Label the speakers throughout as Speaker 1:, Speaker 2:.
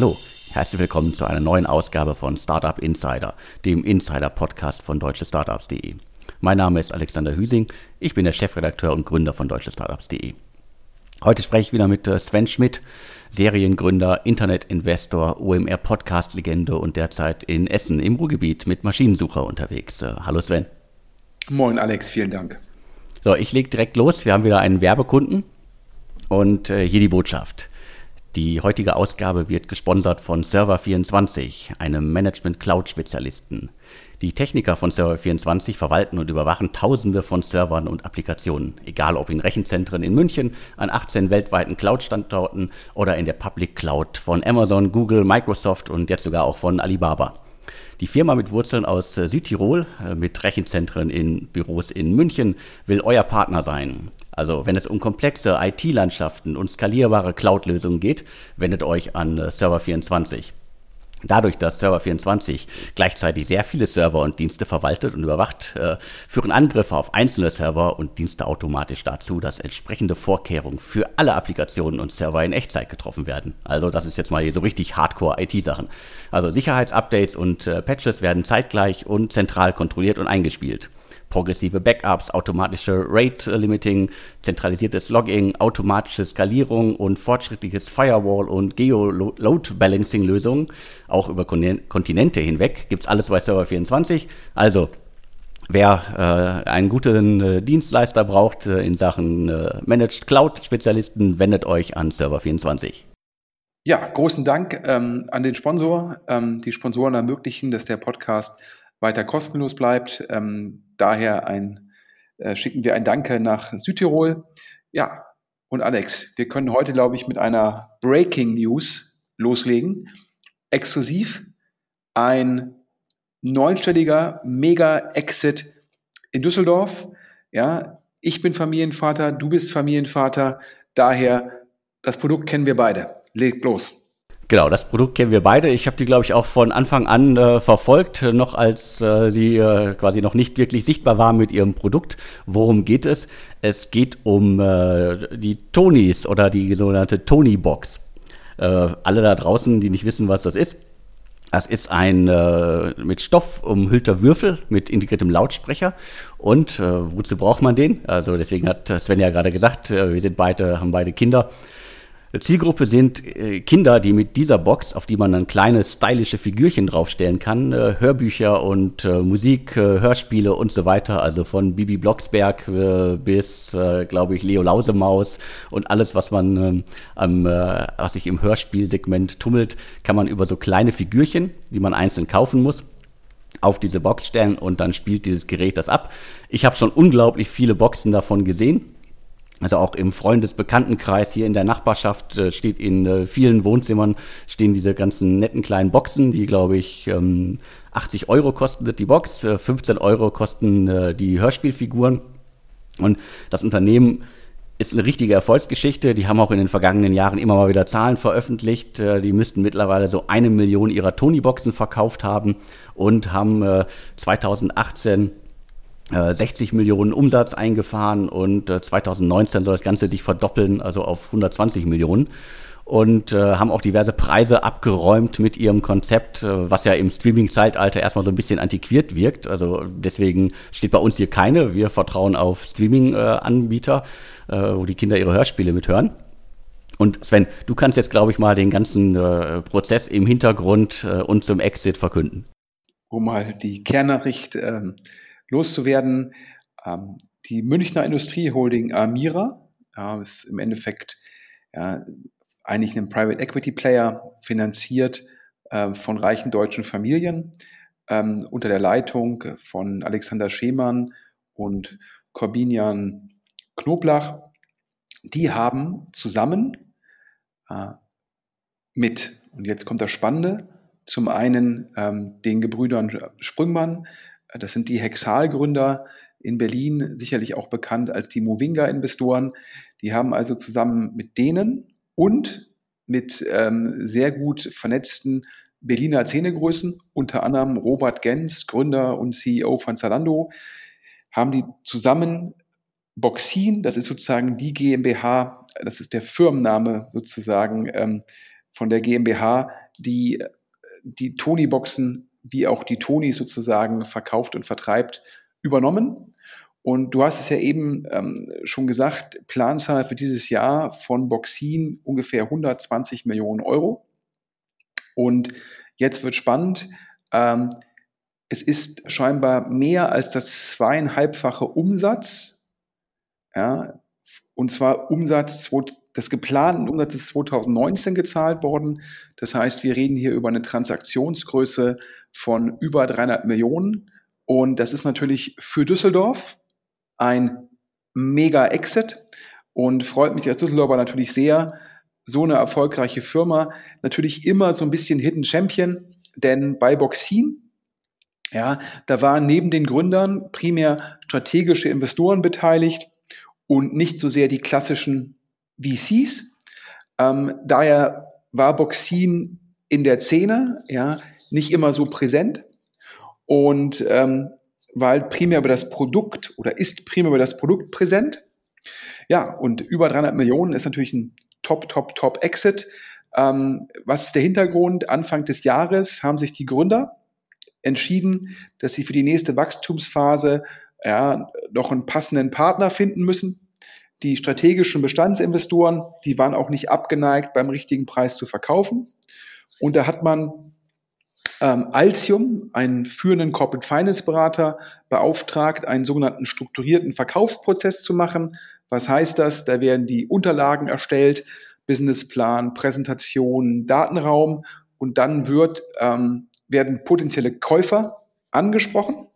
Speaker 1: Hallo, herzlich willkommen zu einer neuen Ausgabe von Startup Insider, dem Insider-Podcast von deutschestartups.de. Mein Name ist Alexander Hüsing, ich bin der Chefredakteur und Gründer von deutschestartups.de. Heute spreche ich wieder mit äh, Sven Schmidt, Seriengründer, Internetinvestor, OMR-Podcast-Legende und derzeit in Essen im Ruhrgebiet mit Maschinensucher unterwegs. Äh, hallo Sven.
Speaker 2: Moin Alex, vielen Dank.
Speaker 1: So, ich lege direkt los. Wir haben wieder einen Werbekunden und äh, hier die Botschaft. Die heutige Ausgabe wird gesponsert von Server24, einem Management-Cloud-Spezialisten. Die Techniker von Server24 verwalten und überwachen Tausende von Servern und Applikationen, egal ob in Rechenzentren in München, an 18 weltweiten Cloud-Standorten oder in der Public Cloud von Amazon, Google, Microsoft und jetzt sogar auch von Alibaba. Die Firma mit Wurzeln aus äh, Südtirol, äh, mit Rechenzentren in Büros in München, will euer Partner sein. Also wenn es um komplexe IT-Landschaften und skalierbare Cloud-Lösungen geht, wendet euch an äh, Server24. Dadurch, dass Server24 gleichzeitig sehr viele Server und Dienste verwaltet und überwacht, äh, führen Angriffe auf einzelne Server und Dienste automatisch dazu, dass entsprechende Vorkehrungen für alle Applikationen und Server in Echtzeit getroffen werden. Also das ist jetzt mal hier so richtig Hardcore-IT-Sachen. Also Sicherheitsupdates und äh, Patches werden zeitgleich und zentral kontrolliert und eingespielt progressive Backups, automatische Rate Limiting, zentralisiertes Logging, automatische Skalierung und fortschrittliches Firewall und Geo-Load Balancing Lösungen, auch über Kontinente hinweg, gibt es alles bei Server 24. Also Wer äh, einen guten äh, Dienstleister braucht äh, in Sachen äh, Managed Cloud Spezialisten, wendet euch an Server 24.
Speaker 2: Ja, großen Dank ähm, an den Sponsor. Ähm, die Sponsoren ermöglichen, dass der Podcast weiter kostenlos bleibt. Ähm, daher ein, äh, schicken wir ein Danke nach Südtirol. Ja, und Alex, wir können heute, glaube ich, mit einer Breaking News loslegen. Exklusiv ein neunstelliger Mega-Exit in Düsseldorf. Ja, ich bin Familienvater, du bist Familienvater. Daher, das Produkt kennen wir beide. Leg los.
Speaker 1: Genau, das Produkt kennen wir beide. Ich habe die, glaube ich, auch von Anfang an äh, verfolgt, noch als äh, sie äh, quasi noch nicht wirklich sichtbar war mit ihrem Produkt. Worum geht es? Es geht um äh, die Tonys oder die sogenannte Tony-Box. Äh, alle da draußen, die nicht wissen, was das ist. Das ist ein äh, mit Stoff umhüllter Würfel mit integriertem Lautsprecher. Und wozu braucht man den? Also deswegen hat Sven ja gerade gesagt, wir sind beide, haben beide Kinder. Zielgruppe sind äh, Kinder, die mit dieser Box, auf die man dann kleine stylische Figürchen draufstellen kann, äh, Hörbücher und äh, Musik, Hörspiele und so weiter, also von Bibi Blocksberg bis, glaube ich, Leo Lausemaus und alles, was man, ähm, was sich im Hörspielsegment tummelt, kann man über so kleine Figürchen, die man einzeln kaufen muss, auf diese Box stellen und dann spielt dieses Gerät das ab. Ich habe schon unglaublich viele Boxen davon gesehen also auch im Freundesbekanntenkreis hier in der Nachbarschaft äh, steht in äh, vielen Wohnzimmern stehen diese ganzen netten kleinen Boxen, die glaube ich ähm, 80 Euro kosten die Box, äh, 15 Euro kosten äh, die Hörspielfiguren. Und das Unternehmen ist eine richtige Erfolgsgeschichte. Die haben auch in den vergangenen Jahren immer mal wieder Zahlen veröffentlicht. Äh, die müssten mittlerweile so eine Million ihrer Tony-Boxen verkauft haben und haben 2018 äh, 60 äh, Millionen Umsatz eingefahren und 2019 äh, soll das Ganze sich verdoppeln, also auf 120 Millionen. Und äh, haben auch diverse Preise abgeräumt mit ihrem Konzept, äh, was ja im Streaming-Zeitalter erstmal so ein bisschen antiquiert wirkt. Also deswegen steht bei uns hier keine. Wir vertrauen auf Streaming-Anbieter, äh, wo die Kinder ihre Hörspiele mithören. Und Sven, du kannst jetzt, glaube ich, mal den ganzen äh, Prozess im Hintergrund und zum Exit verkünden.
Speaker 2: Um mal die Kernnachricht ähm, loszuwerden. Ähm, die Münchner Industrieholding Amira äh, ist im Endeffekt ja, eigentlich ein Private Equity Player, finanziert äh, von reichen deutschen Familien ähm, unter der Leitung von Alexander Schemann und Corbinian Knoblach. Die haben zusammen äh, mit, und jetzt kommt das Spannende, zum einen ähm, den Gebrüdern Sprüngmann, das sind die Hexal-Gründer in Berlin, sicherlich auch bekannt als die Movinga-Investoren. Die haben also zusammen mit denen und mit ähm, sehr gut vernetzten Berliner Szenegrößen, unter anderem Robert Gens, Gründer und CEO von Zalando, haben die zusammen Boxin, das ist sozusagen die GmbH, das ist der Firmenname sozusagen ähm, von der GmbH, die die Tony-Boxen wie auch die Tonys sozusagen verkauft und vertreibt, übernommen. Und du hast es ja eben ähm, schon gesagt, Planzahl für dieses Jahr von Boxin ungefähr 120 Millionen Euro. Und jetzt wird spannend. Ähm, es ist scheinbar mehr als das zweieinhalbfache Umsatz. Ja, und zwar Umsatz des geplanten Umsatzes 2019 gezahlt worden. Das heißt, wir reden hier über eine Transaktionsgröße von über 300 Millionen. Und das ist natürlich für Düsseldorf ein mega Exit und freut mich als Düsseldorfer natürlich sehr. So eine erfolgreiche Firma, natürlich immer so ein bisschen Hidden Champion, denn bei Boxin, ja, da waren neben den Gründern primär strategische Investoren beteiligt und nicht so sehr die klassischen VCs. Ähm, daher war Boxin in der Szene, ja, nicht immer so präsent und ähm, halt primär über das Produkt oder ist primär über das Produkt präsent. Ja, und über 300 Millionen ist natürlich ein Top, Top, Top Exit. Ähm, was ist der Hintergrund? Anfang des Jahres haben sich die Gründer entschieden, dass sie für die nächste Wachstumsphase ja, noch einen passenden Partner finden müssen. Die strategischen Bestandsinvestoren, die waren auch nicht abgeneigt, beim richtigen Preis zu verkaufen. Und da hat man ähm, Altium, einen führenden Corporate Finance Berater, beauftragt, einen sogenannten strukturierten Verkaufsprozess zu machen. Was heißt das? Da werden die Unterlagen erstellt, Businessplan, Präsentation, Datenraum und dann wird, ähm, werden potenzielle Käufer angesprochen.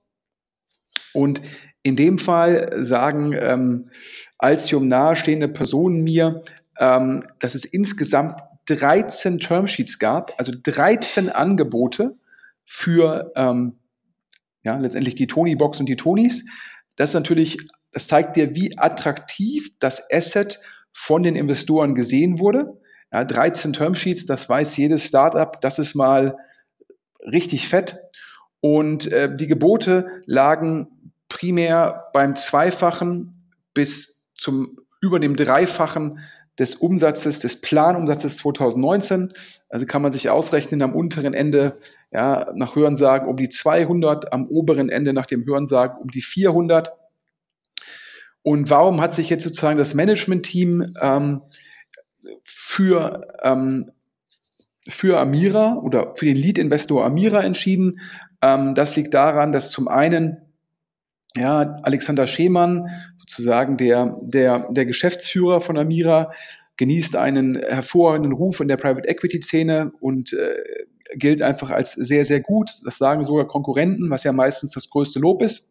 Speaker 2: Und in dem Fall sagen ähm, Altium nahestehende Personen mir, ähm, dass es insgesamt 13 Termsheets gab, also 13 Angebote für ähm, ja, letztendlich die Tony-Box und die Tonys. Das ist natürlich, das zeigt dir, wie attraktiv das Asset von den Investoren gesehen wurde. Ja, 13 Termsheets, das weiß jedes Startup, das ist mal richtig fett. Und äh, die Gebote lagen primär beim Zweifachen bis zum über dem Dreifachen des Umsatzes, des Planumsatzes 2019. Also kann man sich ausrechnen, am unteren Ende, ja, nach Hörensagen um die 200, am oberen Ende nach dem Hörensagen um die 400. Und warum hat sich jetzt sozusagen das Management-Team ähm, für, ähm, für Amira oder für den Lead-Investor Amira entschieden? Ähm, das liegt daran, dass zum einen ja, Alexander Schemann, sozusagen der, der, der Geschäftsführer von Amira, genießt einen hervorragenden Ruf in der Private Equity Szene und äh, gilt einfach als sehr, sehr gut. Das sagen sogar Konkurrenten, was ja meistens das größte Lob ist.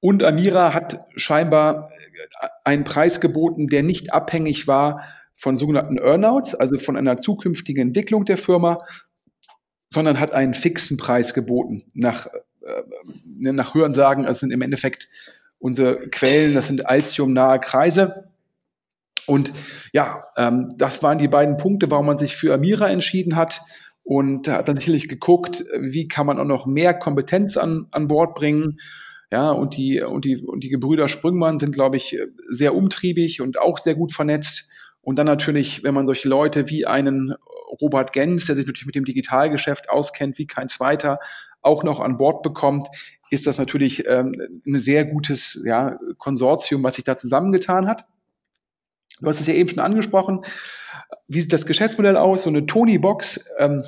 Speaker 2: Und Amira hat scheinbar einen Preis geboten, der nicht abhängig war von sogenannten Earnouts, also von einer zukünftigen Entwicklung der Firma, sondern hat einen fixen Preis geboten nach, äh, nach Hörensagen. Also sind im Endeffekt unsere Quellen, das sind Altium-nahe Kreise. Und ja, ähm, das waren die beiden Punkte, warum man sich für Amira entschieden hat. Und da hat dann sicherlich geguckt, wie kann man auch noch mehr Kompetenz an, an Bord bringen. Ja, und die, und die, und die Gebrüder Sprüngmann sind, glaube ich, sehr umtriebig und auch sehr gut vernetzt. Und dann natürlich, wenn man solche Leute wie einen Robert Gens, der sich natürlich mit dem Digitalgeschäft auskennt, wie kein zweiter, auch noch an Bord bekommt, ist das natürlich ähm, ein sehr gutes ja, Konsortium, was sich da zusammengetan hat. Du hast es ja eben schon angesprochen. Wie sieht das Geschäftsmodell aus? So eine Tony-Box, ähm,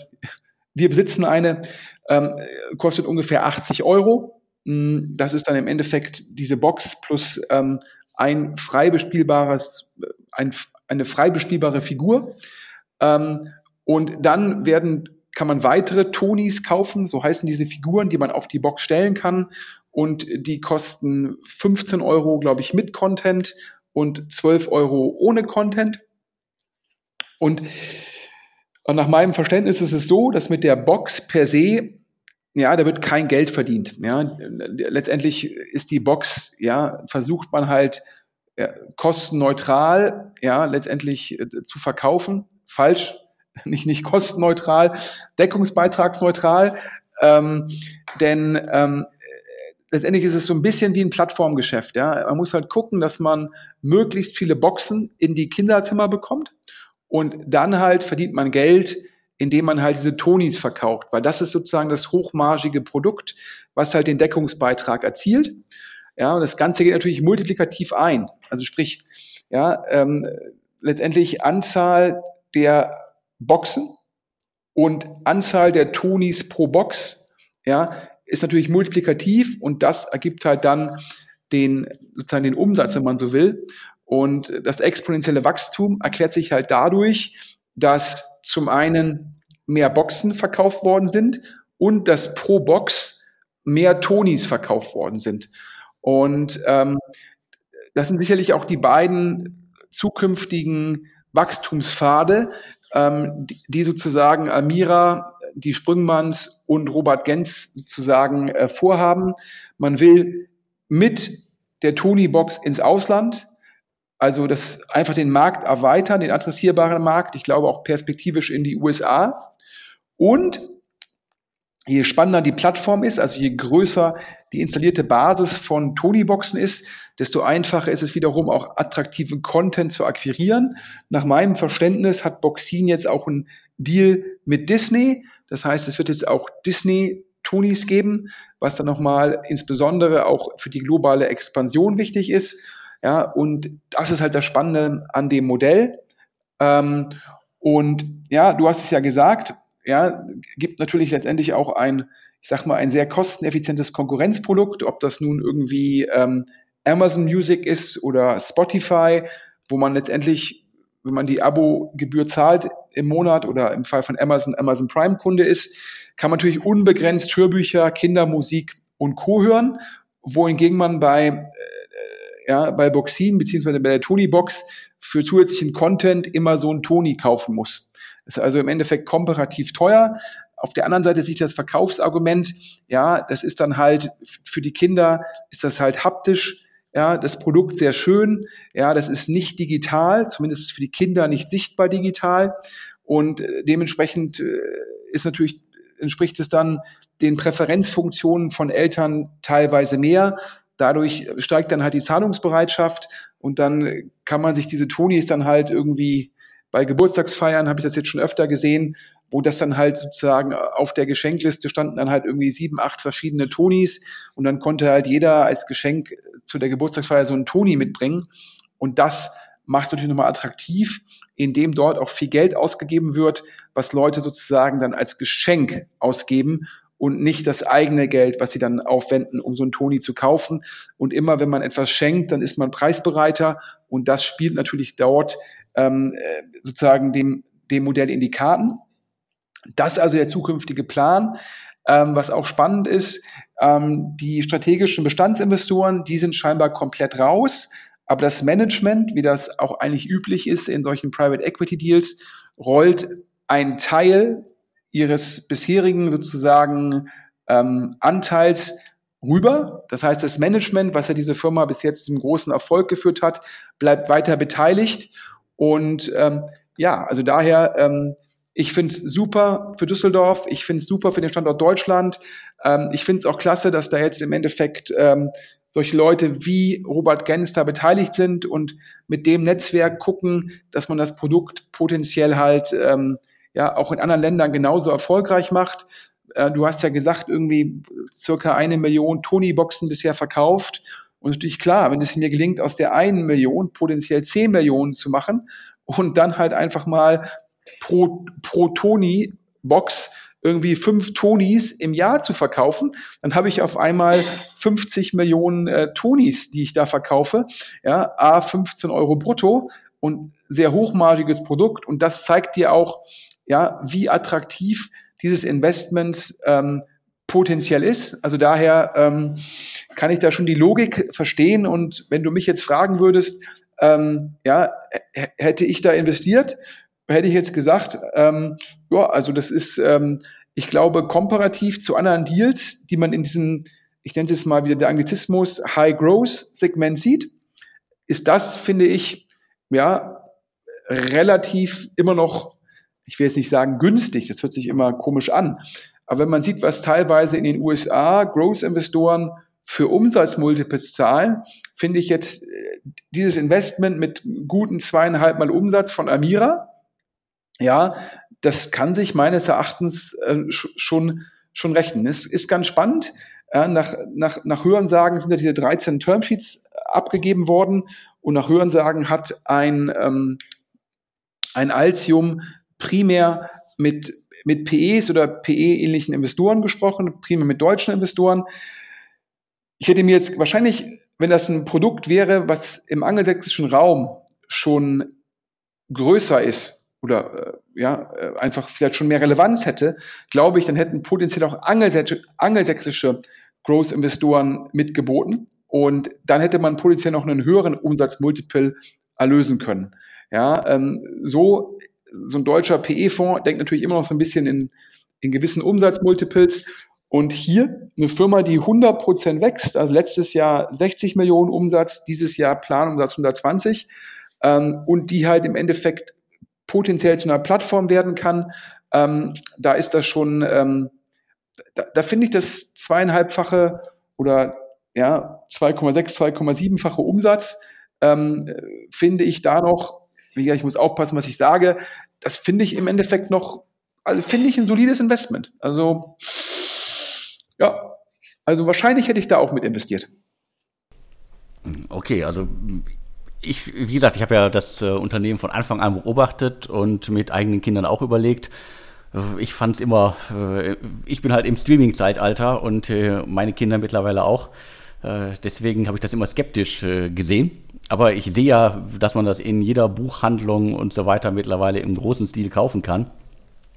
Speaker 2: wir besitzen eine, ähm, kostet ungefähr 80 Euro. Hm, das ist dann im Endeffekt diese Box plus ähm, ein frei bespielbares, ein, eine frei bespielbare Figur. Ähm, und dann werden kann man weitere Tonis kaufen, so heißen diese Figuren, die man auf die Box stellen kann. Und die kosten 15 Euro, glaube ich, mit Content und 12 Euro ohne Content. Und nach meinem Verständnis ist es so, dass mit der Box per se, ja, da wird kein Geld verdient. Ja. Letztendlich ist die Box, ja, versucht man halt ja, kostenneutral, ja, letztendlich äh, zu verkaufen. Falsch, nicht, nicht kostenneutral, deckungsbeitragsneutral. Ähm, denn ähm, letztendlich ist es so ein bisschen wie ein Plattformgeschäft. Ja? Man muss halt gucken, dass man möglichst viele Boxen in die Kinderzimmer bekommt und dann halt verdient man Geld, indem man halt diese Tonis verkauft, weil das ist sozusagen das hochmargige Produkt, was halt den Deckungsbeitrag erzielt. Ja, und das Ganze geht natürlich multiplikativ ein. Also sprich, ja, ähm, letztendlich Anzahl der Boxen und Anzahl der Tonis pro Box, ja, ist natürlich multiplikativ und das ergibt halt dann den, sozusagen den Umsatz, wenn man so will. Und das exponentielle Wachstum erklärt sich halt dadurch, dass zum einen mehr Boxen verkauft worden sind und dass pro Box mehr Tonis verkauft worden sind. Und ähm, das sind sicherlich auch die beiden zukünftigen Wachstumspfade, ähm, die, die, sozusagen Amira, die Sprüngmanns und Robert Gens sozusagen äh, vorhaben. Man will mit der Tony-Box ins Ausland, also das einfach den Markt erweitern, den adressierbaren Markt, ich glaube auch perspektivisch in die USA. Und je spannender die Plattform ist, also je größer die installierte Basis von Tony-Boxen ist, desto einfacher ist es wiederum auch attraktiven Content zu akquirieren. Nach meinem Verständnis hat Boxin jetzt auch einen Deal mit Disney. Das heißt, es wird jetzt auch Disney Tonis geben, was dann nochmal insbesondere auch für die globale Expansion wichtig ist. Ja, und das ist halt das Spannende an dem Modell. Ähm, und ja, du hast es ja gesagt, ja, gibt natürlich letztendlich auch ein, ich sag mal, ein sehr kosteneffizientes Konkurrenzprodukt, ob das nun irgendwie ähm, Amazon Music ist oder Spotify, wo man letztendlich, wenn man die Abo-Gebühr zahlt im Monat oder im Fall von Amazon, Amazon Prime-Kunde ist, kann man natürlich unbegrenzt Hörbücher, Kindermusik und Co. hören, wohingegen man bei, äh, ja, bei Boxin beziehungsweise bei der Tony-Box für zusätzlichen Content immer so ein Tony kaufen muss. Ist also im Endeffekt komparativ teuer. Auf der anderen Seite sieht das Verkaufsargument, ja, das ist dann halt für die Kinder, ist das halt haptisch, ja, das Produkt sehr schön, ja, das ist nicht digital, zumindest für die Kinder nicht sichtbar digital und äh, dementsprechend äh, ist natürlich entspricht es dann den Präferenzfunktionen von Eltern teilweise mehr. Dadurch steigt dann halt die Zahlungsbereitschaft und dann kann man sich diese Tonis dann halt irgendwie bei Geburtstagsfeiern, habe ich das jetzt schon öfter gesehen, wo das dann halt sozusagen auf der Geschenkliste standen dann halt irgendwie sieben, acht verschiedene Tonis und dann konnte halt jeder als Geschenk zu der Geburtstagsfeier so einen Toni mitbringen und das macht es natürlich nochmal attraktiv, indem dort auch viel Geld ausgegeben wird, was Leute sozusagen dann als Geschenk ausgeben und nicht das eigene Geld, was sie dann aufwenden, um so einen Toni zu kaufen. Und immer wenn man etwas schenkt, dann ist man preisbereiter und das spielt natürlich dort ähm, äh, sozusagen dem, dem Modell in die Karten. Das ist also der zukünftige Plan. Ähm, was auch spannend ist, ähm, die strategischen Bestandsinvestoren, die sind scheinbar komplett raus. Aber das Management, wie das auch eigentlich üblich ist in solchen Private Equity Deals, rollt einen Teil ihres bisherigen sozusagen ähm, Anteils rüber. Das heißt, das Management, was ja diese Firma bis jetzt zum großen Erfolg geführt hat, bleibt weiter beteiligt. Und ähm, ja, also daher, ähm, ich finde es super für Düsseldorf, ich finde es super für den Standort Deutschland. Ähm, ich finde es auch klasse, dass da jetzt im Endeffekt ähm, solche Leute wie Robert Gens da beteiligt sind und mit dem Netzwerk gucken, dass man das Produkt potenziell halt ähm, ja auch in anderen Ländern genauso erfolgreich macht. Äh, du hast ja gesagt, irgendwie circa eine Million Tony-Boxen bisher verkauft. Und natürlich klar, wenn es mir gelingt, aus der einen Million potenziell zehn Millionen zu machen und dann halt einfach mal pro, pro Tony-Box irgendwie fünf Tonis im Jahr zu verkaufen, dann habe ich auf einmal 50 Millionen äh, Tonis, die ich da verkaufe. Ja, A 15 Euro brutto und sehr hochmargiges Produkt. Und das zeigt dir auch, ja, wie attraktiv dieses Investments ähm, potenziell ist. Also daher ähm, kann ich da schon die Logik verstehen. Und wenn du mich jetzt fragen würdest, ähm, ja, hätte ich da investiert, hätte ich jetzt gesagt, ähm, ja, also das ist, ähm, ich glaube, komparativ zu anderen Deals, die man in diesem, ich nenne es mal wieder der Anglizismus, High-Growth-Segment sieht, ist das, finde ich, ja, relativ immer noch, ich will jetzt nicht sagen günstig, das hört sich immer komisch an, aber wenn man sieht, was teilweise in den USA Growth-Investoren für Umsatzmultiples zahlen, finde ich jetzt äh, dieses Investment mit guten zweieinhalb Mal Umsatz von Amira, ja, das kann sich meines Erachtens äh, schon, schon rechnen. Es ist ganz spannend. Ja, nach, nach, nach Hörensagen sind ja diese 13 Termsheets abgegeben worden und nach Hörensagen hat ein, ähm, ein Altium primär mit, mit PEs oder PE-ähnlichen Investoren gesprochen, primär mit deutschen Investoren. Ich hätte mir jetzt wahrscheinlich, wenn das ein Produkt wäre, was im angelsächsischen Raum schon größer ist oder äh, ja, äh, einfach vielleicht schon mehr Relevanz hätte, glaube ich, dann hätten potenziell auch angelsächsische Growth-Investoren mitgeboten. Und dann hätte man potenziell noch einen höheren Umsatzmultiple erlösen können. Ja, ähm, so, so ein deutscher PE-Fonds denkt natürlich immer noch so ein bisschen in, in gewissen Umsatzmultiples. Und hier eine Firma, die 100% wächst, also letztes Jahr 60 Millionen Umsatz, dieses Jahr Planumsatz 120 ähm, und die halt im Endeffekt potenziell zu einer Plattform werden kann, ähm, da ist das schon, ähm, da, da finde ich das zweieinhalbfache oder ja, 2,6, 2,7-fache Umsatz, ähm, finde ich da noch, wie gesagt, ich muss aufpassen, was ich sage, das finde ich im Endeffekt noch, also finde ich ein solides Investment. Also, ja, also wahrscheinlich hätte ich da auch mit investiert.
Speaker 1: Okay, also ich, wie gesagt, ich habe ja das äh, Unternehmen von Anfang an beobachtet und mit eigenen Kindern auch überlegt. Ich fand es immer, äh, ich bin halt im Streaming-Zeitalter und äh, meine Kinder mittlerweile auch. Äh, deswegen habe ich das immer skeptisch äh, gesehen. Aber ich sehe ja, dass man das in jeder Buchhandlung und so weiter mittlerweile im großen Stil kaufen kann.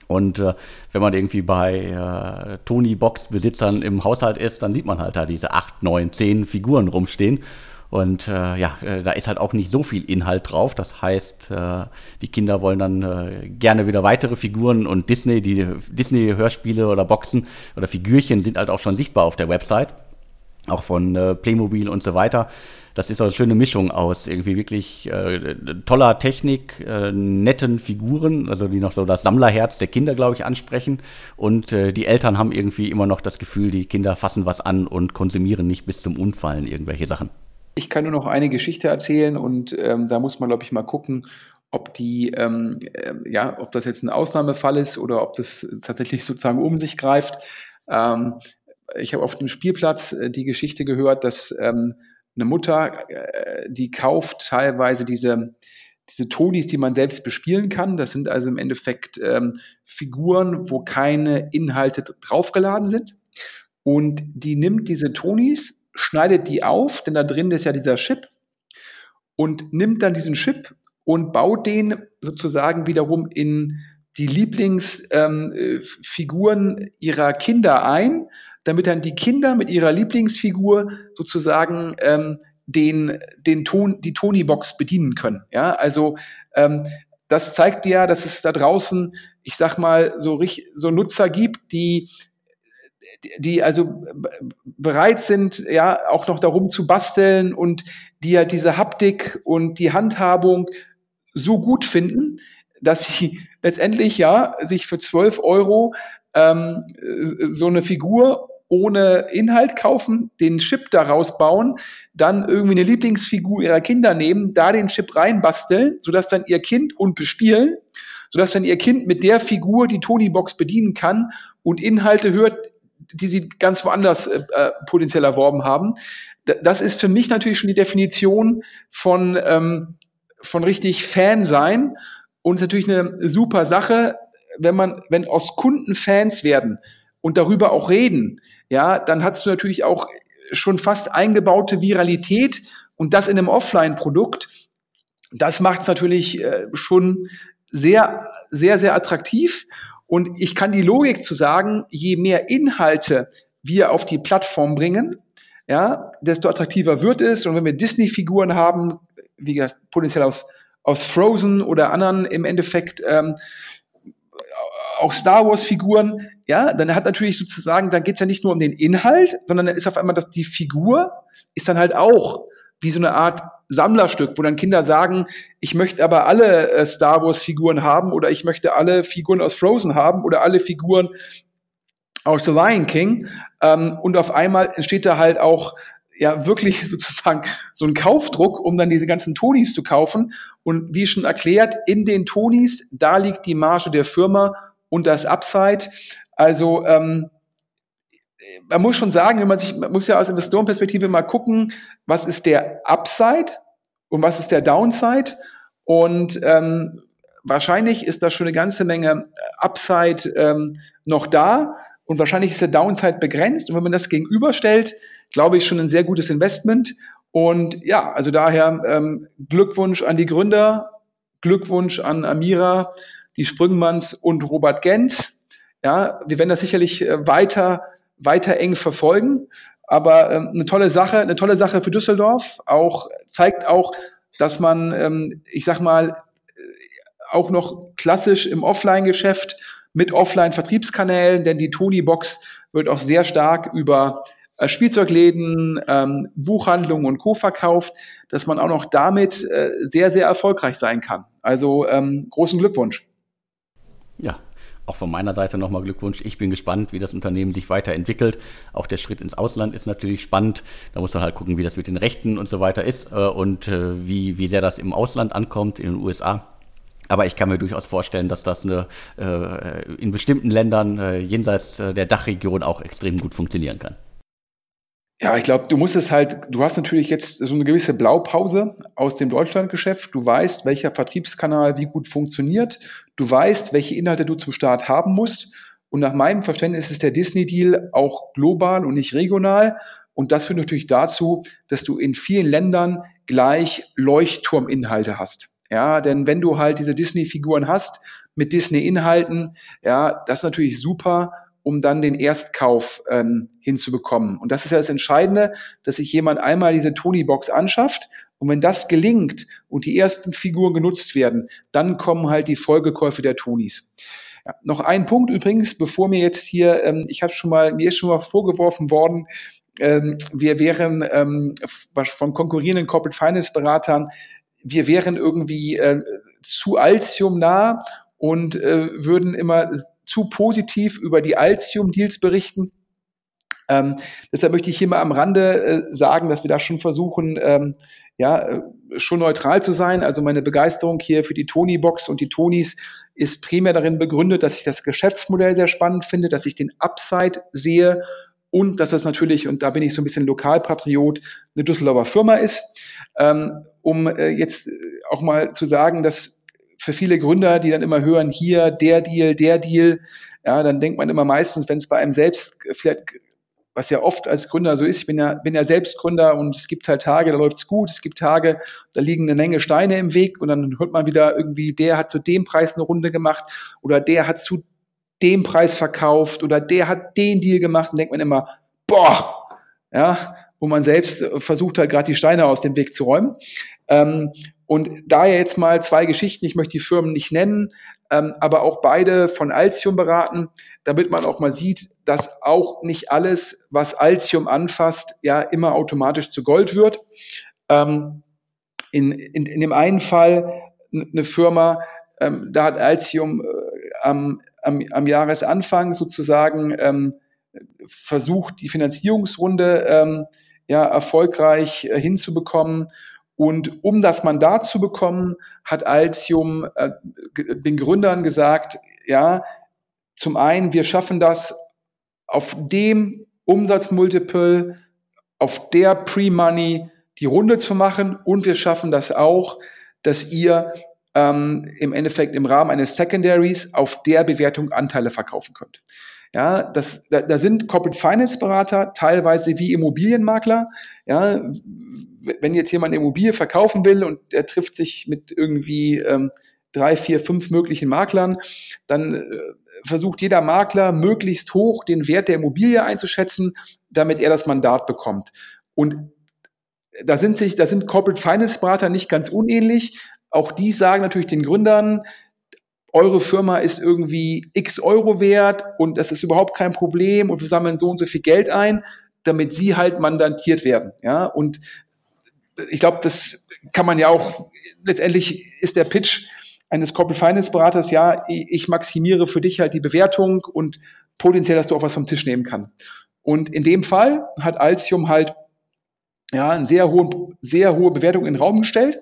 Speaker 1: Und äh, wenn man irgendwie bei äh, Tony-Box-Besitzern im Haushalt ist, dann sieht man halt da diese acht, neun, zehn Figuren rumstehen. Und äh, ja, äh, da ist halt auch nicht so viel Inhalt drauf. Das heißt, äh, die Kinder wollen dann äh, gerne wieder weitere Figuren und Disney, die Disney-Hörspiele oder Boxen oder Figürchen sind halt auch schon sichtbar auf der Website. Auch von äh, Playmobil und so weiter. Das ist so eine schöne Mischung aus irgendwie wirklich äh, toller Technik, äh, netten Figuren, also die noch so das Sammlerherz der Kinder, glaube ich, ansprechen. Und äh, die Eltern haben irgendwie immer noch das Gefühl, die Kinder fassen was an und konsumieren nicht bis zum Unfallen irgendwelche Sachen.
Speaker 2: Ich kann nur noch eine Geschichte erzählen und ähm, da muss man, glaube ich, mal gucken, ob die, ähm, äh, ja, ob das jetzt ein Ausnahmefall ist oder ob das tatsächlich sozusagen um sich greift. Ähm, ich habe auf dem Spielplatz äh, die Geschichte gehört, dass ähm, eine Mutter, äh, die kauft teilweise diese, diese Tonis, die man selbst bespielen kann. Das sind also im Endeffekt ähm, Figuren, wo keine Inhalte draufgeladen sind. Und die nimmt diese Tonis schneidet die auf, denn da drin ist ja dieser Chip und nimmt dann diesen Chip und baut den sozusagen wiederum in die Lieblingsfiguren ähm, ihrer Kinder ein, damit dann die Kinder mit ihrer Lieblingsfigur sozusagen ähm, den, den Ton, die Tony-Box bedienen können. Ja, also ähm, das zeigt ja, dass es da draußen, ich sag mal, so, so Nutzer gibt, die die also bereit sind, ja, auch noch darum zu basteln und die ja diese Haptik und die Handhabung so gut finden, dass sie letztendlich ja sich für 12 Euro ähm, so eine Figur ohne Inhalt kaufen, den Chip daraus bauen, dann irgendwie eine Lieblingsfigur ihrer Kinder nehmen, da den Chip reinbasteln, sodass dann ihr Kind und bespielen, sodass dann ihr Kind mit der Figur die Tony-Box bedienen kann und Inhalte hört, die sie ganz woanders äh, äh potenziell erworben haben. das ist für mich natürlich schon die Definition von, ähm, von richtig Fan sein und ist natürlich eine super Sache, wenn man, wenn aus Kunden Fans werden und darüber auch reden, ja, dann hast du natürlich auch schon fast eingebaute Viralität und das in einem Offline-Produkt. Das macht es natürlich äh, schon sehr, sehr, sehr attraktiv. Und ich kann die Logik zu sagen, je mehr Inhalte wir auf die Plattform bringen, ja, desto attraktiver wird es. Und wenn wir Disney-Figuren haben, wie gesagt, potenziell aus, aus Frozen oder anderen im Endeffekt ähm, auch Star Wars-Figuren, ja, dann hat natürlich sozusagen, dann geht es ja nicht nur um den Inhalt, sondern dann ist auf einmal, dass die Figur ist dann halt auch wie so eine Art Sammlerstück, wo dann Kinder sagen, ich möchte aber alle äh, Star Wars Figuren haben oder ich möchte alle Figuren aus Frozen haben oder alle Figuren aus The Lion King. Ähm, und auf einmal entsteht da halt auch ja wirklich sozusagen so ein Kaufdruck, um dann diese ganzen Tonis zu kaufen. Und wie schon erklärt, in den Tonis, da liegt die Marge der Firma und das Upside. Also ähm, man muss schon sagen, wenn man sich, man muss ja aus Investorenperspektive mal gucken, was ist der Upside und was ist der Downside. Und ähm, wahrscheinlich ist da schon eine ganze Menge Upside ähm, noch da und wahrscheinlich ist der Downside begrenzt. Und wenn man das gegenüberstellt, glaube ich, schon ein sehr gutes Investment. Und ja, also daher ähm, Glückwunsch an die Gründer, Glückwunsch an Amira, die Sprüngmanns und Robert Gens. Ja, wir werden das sicherlich äh, weiter, weiter eng verfolgen. Aber ähm, eine tolle Sache, eine tolle Sache für Düsseldorf. Auch zeigt auch, dass man, ähm, ich sag mal, äh, auch noch klassisch im Offline-Geschäft mit Offline-Vertriebskanälen, denn die Tony-Box wird auch sehr stark über äh, Spielzeugläden, ähm, Buchhandlungen und Co. verkauft, dass man auch noch damit äh, sehr, sehr erfolgreich sein kann. Also ähm, großen Glückwunsch.
Speaker 1: Ja, auch von meiner Seite nochmal Glückwunsch. Ich bin gespannt, wie das Unternehmen sich weiterentwickelt. Auch der Schritt ins Ausland ist natürlich spannend. Da muss man halt gucken, wie das mit den Rechten und so weiter ist äh, und äh, wie, wie sehr das im Ausland ankommt, in den USA. Aber ich kann mir durchaus vorstellen, dass das eine, äh, in bestimmten Ländern jenseits der Dachregion auch extrem gut funktionieren kann.
Speaker 2: Ja, ich glaube, du musst es halt, du hast natürlich jetzt so eine gewisse Blaupause aus dem Deutschlandgeschäft. Du weißt, welcher Vertriebskanal wie gut funktioniert. Du weißt, welche Inhalte du zum Start haben musst. Und nach meinem Verständnis ist der Disney-Deal auch global und nicht regional. Und das führt natürlich dazu, dass du in vielen Ländern gleich Leuchtturminhalte hast. Ja, denn wenn du halt diese Disney-Figuren hast mit Disney-Inhalten, ja, das ist natürlich super um dann den Erstkauf ähm, hinzubekommen. Und das ist ja das Entscheidende, dass sich jemand einmal diese Tony-Box anschafft und wenn das gelingt und die ersten Figuren genutzt werden, dann kommen halt die Folgekäufe der Tonis. Ja, noch ein Punkt übrigens, bevor mir jetzt hier, ähm, ich habe schon mal, mir ist schon mal vorgeworfen worden, ähm, wir wären ähm, von konkurrierenden Corporate Finance Beratern, wir wären irgendwie äh, zu Altium nah und äh, würden immer zu positiv über die Altium-Deals berichten. Ähm, deshalb möchte ich hier mal am Rande äh, sagen, dass wir da schon versuchen, ähm, ja, äh, schon neutral zu sein. Also meine Begeisterung hier für die Tony-Box und die Tonys ist primär darin begründet, dass ich das Geschäftsmodell sehr spannend finde, dass ich den Upside sehe und dass das natürlich, und da bin ich so ein bisschen Lokalpatriot, eine Düsseldorfer Firma ist. Ähm, um äh, jetzt auch mal zu sagen, dass für viele Gründer, die dann immer hören, hier der Deal, der Deal, ja, dann denkt man immer meistens, wenn es bei einem selbst vielleicht was ja oft als Gründer so ist, ich bin ja, bin ja selbst Gründer und es gibt halt Tage, da läuft's gut, es gibt Tage, da liegen eine Menge Steine im Weg und dann hört man wieder irgendwie, der hat zu dem Preis eine Runde gemacht oder der hat zu dem Preis verkauft oder der hat den Deal gemacht. Und denkt man immer, boah, ja, wo man selbst versucht halt gerade die Steine aus dem Weg zu räumen. Ähm, und daher jetzt mal zwei Geschichten, ich möchte die Firmen nicht nennen, ähm, aber auch beide von Altium beraten, damit man auch mal sieht, dass auch nicht alles, was Altium anfasst, ja immer automatisch zu Gold wird. Ähm, in, in, in dem einen Fall eine Firma, ähm, da hat Altium äh, am, am, am Jahresanfang sozusagen ähm, versucht, die Finanzierungsrunde ähm, ja, erfolgreich äh, hinzubekommen und um das Mandat zu bekommen, hat Altium äh, den Gründern gesagt, ja, zum einen, wir schaffen das auf dem Umsatzmultiple, auf der Pre-Money die Runde zu machen und wir schaffen das auch, dass ihr ähm, im Endeffekt im Rahmen eines Secondaries auf der Bewertung Anteile verkaufen könnt. Ja, das, da, da sind Corporate Finance Berater teilweise wie Immobilienmakler. Ja, wenn jetzt jemand eine Immobilie verkaufen will und er trifft sich mit irgendwie ähm, drei, vier, fünf möglichen Maklern, dann äh, versucht jeder Makler möglichst hoch den Wert der Immobilie einzuschätzen, damit er das Mandat bekommt. Und da sind sich, da sind Corporate Finance Berater nicht ganz unähnlich. Auch die sagen natürlich den Gründern, eure Firma ist irgendwie x Euro wert und das ist überhaupt kein Problem und wir sammeln so und so viel Geld ein, damit sie halt mandantiert werden. Ja, und ich glaube, das kann man ja auch, letztendlich ist der Pitch eines Corporate Finance Beraters, ja, ich maximiere für dich halt die Bewertung und potenziell, dass du auch was vom Tisch nehmen kannst. Und in dem Fall hat Altium halt ja, eine sehr hohe, sehr hohe Bewertung in den Raum gestellt.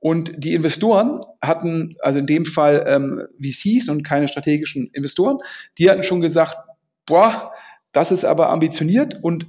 Speaker 2: Und die Investoren hatten, also in dem Fall ähm, VCs und keine strategischen Investoren, die hatten schon gesagt, boah, das ist aber ambitioniert. Und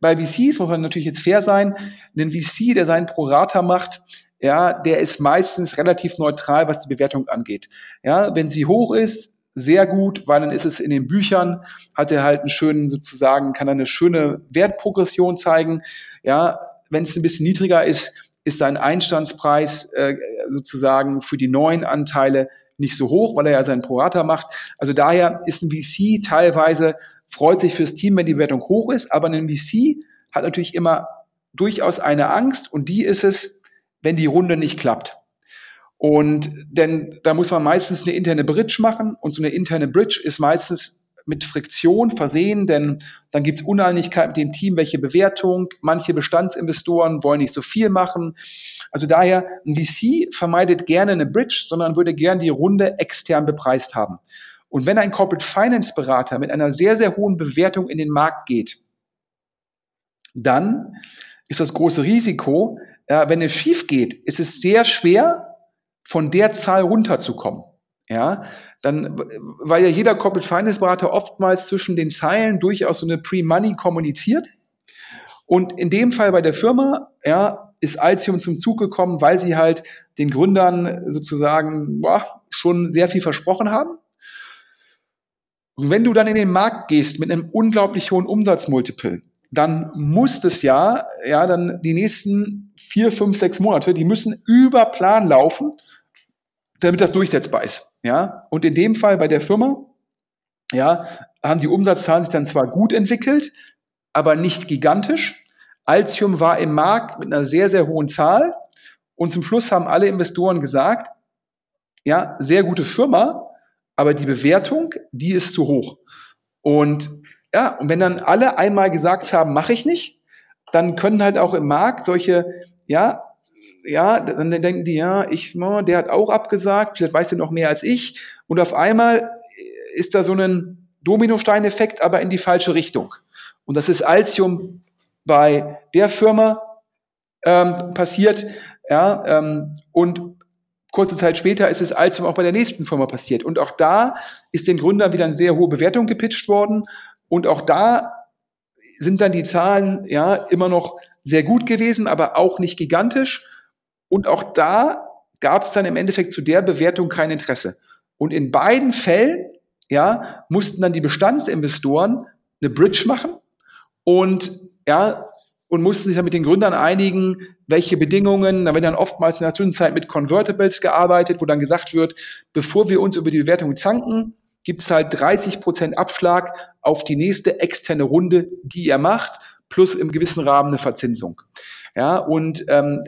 Speaker 2: bei VCs muss man natürlich jetzt fair sein. Ein VC, der seinen Prorata macht, ja, der ist meistens relativ neutral, was die Bewertung angeht. Ja, wenn sie hoch ist, sehr gut, weil dann ist es in den Büchern, hat er halt einen schönen, sozusagen, kann er eine schöne Wertprogression zeigen. Ja, wenn es ein bisschen niedriger ist, ist sein Einstandspreis äh, sozusagen für die neuen Anteile nicht so hoch, weil er ja seinen Prorata macht. Also daher ist ein VC teilweise, freut sich fürs Team, wenn die Bewertung hoch ist, aber ein VC hat natürlich immer durchaus eine Angst und die ist es, wenn die Runde nicht klappt. Und denn da muss man meistens eine interne Bridge machen und so eine interne Bridge ist meistens mit Friktion versehen, denn dann gibt es Uneinigkeit mit dem Team, welche Bewertung. Manche Bestandsinvestoren wollen nicht so viel machen. Also daher, ein VC vermeidet gerne eine Bridge, sondern würde gerne die Runde extern bepreist haben. Und wenn ein Corporate Finance Berater mit einer sehr, sehr hohen Bewertung in den Markt geht, dann ist das große Risiko, äh, wenn es schief geht, ist es sehr schwer, von der Zahl runterzukommen. Ja, dann, weil ja jeder Corporate Finance Berater oftmals zwischen den Zeilen durchaus so eine Pre-Money kommuniziert. Und in dem Fall bei der Firma, ja, ist Altium zum Zug gekommen, weil sie halt den Gründern sozusagen boah, schon sehr viel versprochen haben. Und wenn du dann in den Markt gehst mit einem unglaublich hohen Umsatzmultiple, dann muss es ja, ja, dann die nächsten vier, fünf, sechs Monate, die müssen über Plan laufen, damit das durchsetzbar ist. Ja, und in dem Fall bei der Firma, ja, haben die Umsatzzahlen sich dann zwar gut entwickelt, aber nicht gigantisch. Altium war im Markt mit einer sehr, sehr hohen Zahl. Und zum Schluss haben alle Investoren gesagt, ja, sehr gute Firma, aber die Bewertung, die ist zu hoch. Und ja, und wenn dann alle einmal gesagt haben, mache ich nicht, dann können halt auch im Markt solche, ja, ja, dann denken die, ja, ich, der hat auch abgesagt, vielleicht weiß er noch mehr als ich. Und auf einmal ist da so ein Dominosteineffekt, aber in die falsche Richtung. Und das ist Altium bei der Firma ähm, passiert, ja, ähm, und kurze Zeit später ist es Altium auch bei der nächsten Firma passiert. Und auch da ist den Gründern wieder eine sehr hohe Bewertung gepitcht worden. Und auch da sind dann die Zahlen ja immer noch sehr gut gewesen, aber auch nicht gigantisch. Und auch da gab es dann im Endeffekt zu der Bewertung kein Interesse. Und in beiden Fällen, ja, mussten dann die Bestandsinvestoren eine Bridge machen und, ja, und mussten sich dann mit den Gründern einigen, welche Bedingungen, da wird dann oftmals in der Zwischenzeit mit Convertibles gearbeitet, wo dann gesagt wird, bevor wir uns über die Bewertung zanken, gibt es halt 30 Prozent Abschlag auf die nächste externe Runde, die ihr macht, plus im gewissen Rahmen eine Verzinsung. Ja, und ähm,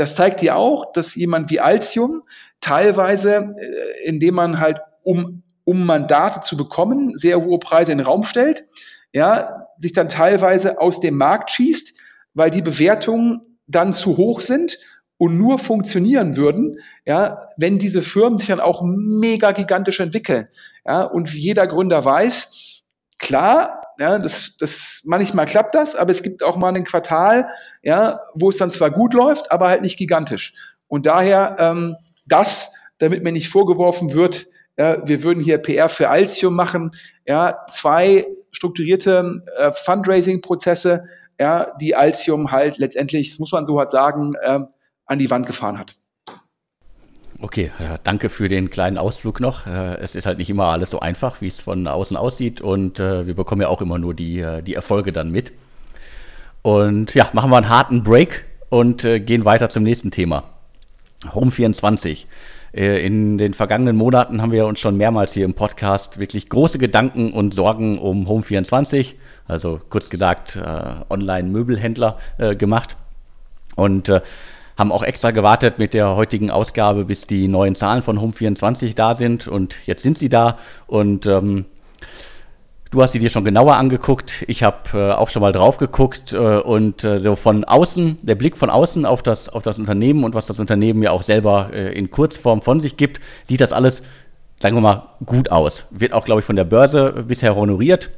Speaker 2: das zeigt dir auch, dass jemand wie Altium teilweise, äh, indem man halt um, um Mandate zu bekommen, sehr hohe Preise in den Raum stellt, ja, sich dann teilweise aus dem Markt schießt, weil die Bewertungen dann zu hoch sind und nur funktionieren würden, ja, wenn diese Firmen sich dann auch mega gigantisch entwickeln. Ja, und wie jeder Gründer weiß, klar, ja, das, das, manchmal klappt das, aber es gibt auch mal ein Quartal, ja, wo es dann zwar gut läuft, aber halt nicht gigantisch. Und daher ähm, das, damit mir nicht vorgeworfen wird, ja, wir würden hier PR für Altium machen, ja, zwei strukturierte äh, Fundraising-Prozesse, ja, die Altium halt letztendlich, das muss man so halt sagen, äh, an die Wand gefahren hat.
Speaker 1: Okay, ja, danke für den kleinen Ausflug noch. Äh, es ist halt nicht immer alles so einfach, wie es von außen aussieht und äh, wir bekommen ja auch immer nur die, äh, die Erfolge dann mit. Und ja, machen wir einen harten Break und gehen weiter zum nächsten Thema. Home 24. In den vergangenen Monaten haben wir uns schon mehrmals hier im Podcast wirklich große Gedanken und Sorgen um Home 24, also kurz gesagt Online-Möbelhändler gemacht. Und haben auch extra gewartet mit der heutigen Ausgabe, bis die neuen Zahlen von Home24 da sind. Und jetzt sind sie da. Und ähm, du hast sie dir schon genauer angeguckt. Ich habe äh, auch schon mal drauf geguckt. Äh, und äh, so von außen, der Blick von außen auf das, auf das Unternehmen und was das Unternehmen ja auch selber äh, in Kurzform von sich gibt, sieht das alles, sagen wir mal, gut aus. Wird auch, glaube ich, von der Börse bisher honoriert.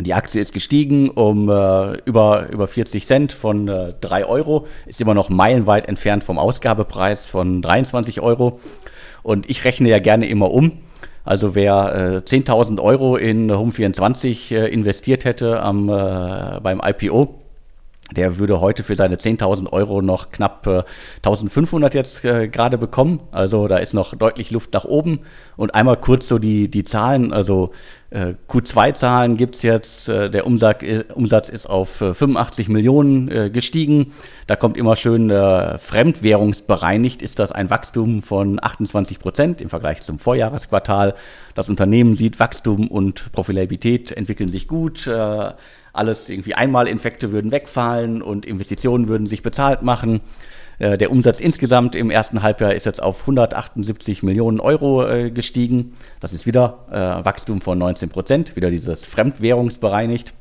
Speaker 1: Die Aktie ist gestiegen um äh, über, über 40 Cent von äh, 3 Euro, ist immer noch meilenweit entfernt vom Ausgabepreis von 23 Euro. Und ich rechne ja gerne immer um. Also wer äh, 10.000 Euro in Home24 äh, investiert hätte am, äh, beim IPO, der würde heute für seine 10.000 Euro noch knapp äh, 1.500 jetzt äh, gerade bekommen. Also da ist noch deutlich Luft nach oben. Und einmal kurz so die, die Zahlen. Also Q2-Zahlen gibt es jetzt. Äh, der Umsatz, äh, Umsatz ist auf 85 Millionen gestiegen. Da kommt immer schön fremdwährungsbereinigt, ist das ein Wachstum von 28 Prozent im Vergleich zum Vorjahresquartal. Das Unternehmen sieht Wachstum und Profitabilität entwickeln sich gut alles irgendwie Einmalinfekte würden wegfallen und Investitionen würden sich bezahlt machen. Äh, der Umsatz insgesamt im ersten Halbjahr ist jetzt auf 178 Millionen Euro äh, gestiegen. Das ist wieder äh, Wachstum von 19 Prozent, wieder dieses Fremdwährungsbereinigt.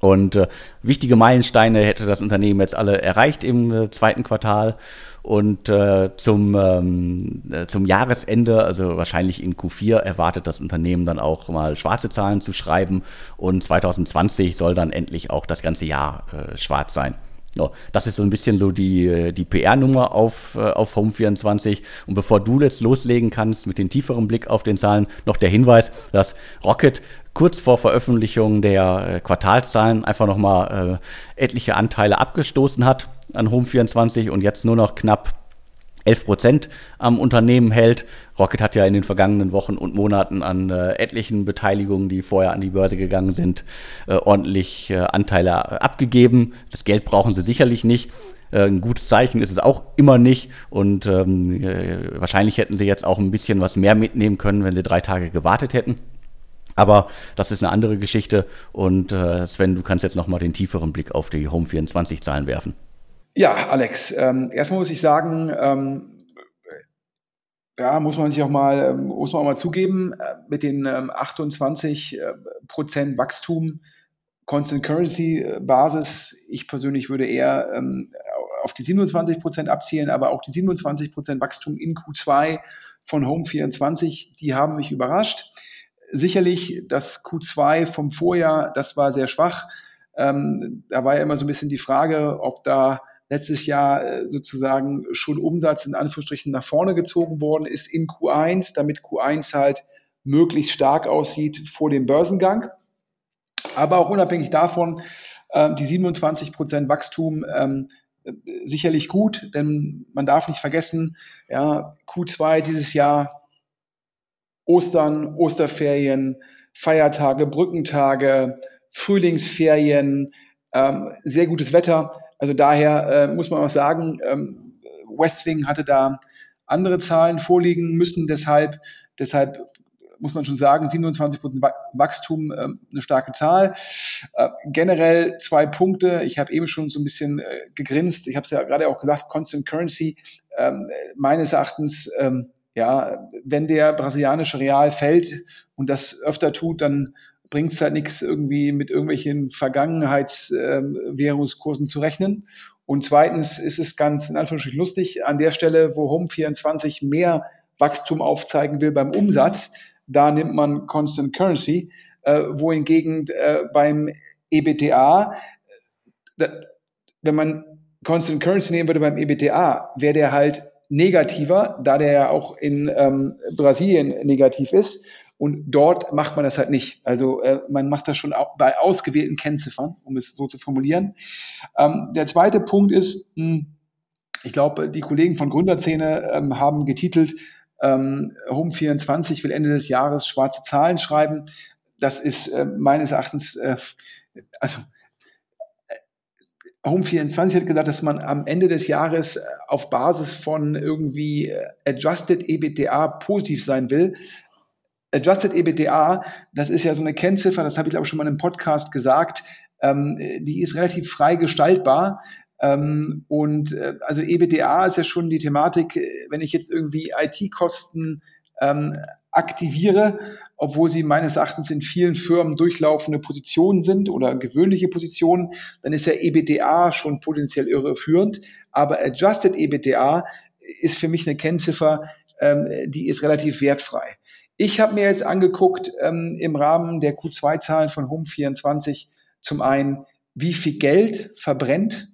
Speaker 1: Und äh, wichtige Meilensteine hätte das Unternehmen jetzt alle erreicht im äh, zweiten Quartal. Und äh, zum, ähm, äh, zum Jahresende, also wahrscheinlich in Q4, erwartet das Unternehmen dann auch mal schwarze Zahlen zu schreiben. Und 2020 soll dann endlich auch das ganze Jahr schwarz sein. So, das ist so ein bisschen so die, äh, die PR-Nummer auf, äh, auf Home24. Und bevor du jetzt loslegen kannst mit dem tieferen Blick auf den Zahlen, noch der Hinweis, dass Rocket kurz vor Veröffentlichung der äh, Quartalszahlen einfach nochmal äh, etliche Anteile abgestoßen hat an Home24 und jetzt nur noch knapp 11 Prozent am Unternehmen hält. Rocket hat ja in den vergangenen Wochen und Monaten an äh, etlichen Beteiligungen, die vorher an die Börse gegangen sind, äh, ordentlich äh, Anteile abgegeben. Das Geld brauchen sie sicherlich nicht. Äh, ein gutes Zeichen ist es auch immer nicht. Und ähm, äh, wahrscheinlich hätten sie jetzt auch ein bisschen was mehr mitnehmen können, wenn sie drei Tage gewartet hätten. Aber das ist eine andere Geschichte. Und äh, Sven, du kannst jetzt nochmal den tieferen Blick auf die Home24-Zahlen werfen.
Speaker 2: Ja, Alex, ähm, erstmal muss ich sagen, ähm, ja, muss man sich auch mal, ähm, muss man auch mal zugeben, äh, mit den ähm, 28 äh, Prozent Wachstum, Constant Currency äh, Basis, ich persönlich würde eher ähm, auf die 27 Prozent abzielen, aber auch die 27 Prozent Wachstum in Q2 von Home24, die haben mich überrascht. Sicherlich das Q2 vom Vorjahr, das war sehr schwach. Ähm, da war ja immer so ein bisschen die Frage, ob da letztes Jahr äh, sozusagen schon Umsatz in Anführungsstrichen nach vorne gezogen worden ist in Q1, damit Q1 halt möglichst stark aussieht vor dem Börsengang. Aber auch unabhängig davon, äh, die 27 Prozent Wachstum ähm, sicherlich gut, denn man darf nicht vergessen, ja, Q2 dieses Jahr, Ostern, Osterferien, Feiertage, Brückentage, Frühlingsferien, ähm, sehr gutes Wetter. Also daher äh, muss man auch sagen, ähm, Westwing hatte da andere Zahlen vorliegen müssen. Deshalb, deshalb muss man schon sagen, 27% Wachstum, äh, eine starke Zahl. Äh, generell zwei Punkte. Ich habe eben schon so ein bisschen äh, gegrinst. Ich habe es ja gerade auch gesagt, Constant Currency. Ähm, meines Erachtens, ähm, ja, wenn der brasilianische Real fällt und das öfter tut, dann bringt es halt nichts, irgendwie mit irgendwelchen Vergangenheitswährungskursen äh, zu rechnen. Und zweitens ist es ganz in Anführungsstrichen lustig, an der Stelle, wo Home24 mehr Wachstum aufzeigen will beim Umsatz, da nimmt man Constant Currency, äh, wohingegen äh, beim EBTA, äh, wenn man Constant Currency nehmen würde beim EBTA, wäre der halt negativer, da der ja auch in ähm, Brasilien negativ ist. Und dort macht man das halt nicht. Also äh, man macht das schon bei ausgewählten Kennziffern, um es so zu formulieren. Ähm, der zweite Punkt ist, mh, hm, ich glaube, die Kollegen von Gründerzähne ähm, haben getitelt, ähm, Home24 will Ende des Jahres schwarze Zahlen schreiben. Das ist äh, meines Erachtens, äh, also äh, Home24 hat gesagt, dass man am Ende des Jahres äh, auf Basis von irgendwie äh, Adjusted EBITDA positiv sein will. Adjusted EBITDA, das ist ja so eine Kennziffer, das habe ich glaube ich schon mal in einem Podcast gesagt, ähm, die ist relativ frei gestaltbar. Ähm, und äh, also EBITDA ist ja schon die Thematik, äh, wenn ich jetzt irgendwie IT-Kosten ähm, aktiviere, obwohl sie meines Erachtens in vielen Firmen durchlaufende Positionen sind oder gewöhnliche Positionen, dann ist ja EBITDA schon potenziell irreführend. Aber Adjusted EBITDA ist für mich eine Kennziffer, ähm, die ist relativ wertfrei. Ich habe mir jetzt angeguckt ähm, im Rahmen der Q2-Zahlen von Home24 zum einen, wie viel Geld verbrennt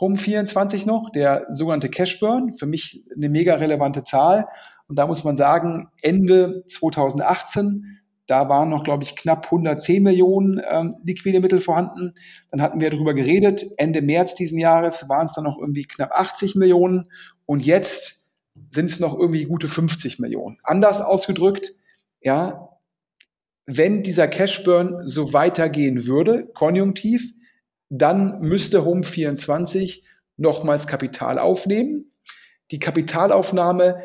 Speaker 2: Home24 noch, der sogenannte Cash Burn, für mich eine mega relevante Zahl. Und da muss man sagen, Ende 2018, da waren noch, glaube ich, knapp 110 Millionen ähm, liquide Mittel vorhanden. Dann hatten wir darüber geredet. Ende März diesen Jahres waren es dann noch irgendwie knapp 80 Millionen. Und jetzt sind es noch irgendwie gute 50 Millionen. Anders ausgedrückt, ja, wenn dieser Cash Burn so weitergehen würde, konjunktiv, dann müsste Home24 nochmals Kapital aufnehmen. Die Kapitalaufnahme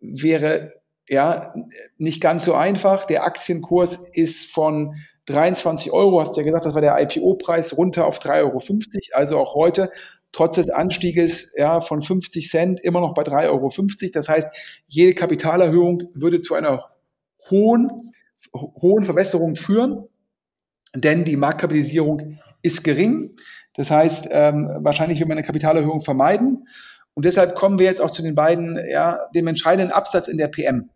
Speaker 2: wäre ja nicht ganz so einfach. Der Aktienkurs ist von 23 Euro, hast du ja gesagt, das war der IPO-Preis, runter auf 3,50 Euro. Also auch heute, trotz des Anstieges ja, von 50 Cent, immer noch bei 3,50 Euro. Das heißt, jede Kapitalerhöhung würde zu einer hohen, hohen Verwässerung führen, denn die Marktkapitalisierung ist gering. Das heißt, ähm, wahrscheinlich will man eine Kapitalerhöhung vermeiden. Und deshalb kommen wir jetzt auch zu den beiden, ja, dem entscheidenden Absatz in der PM.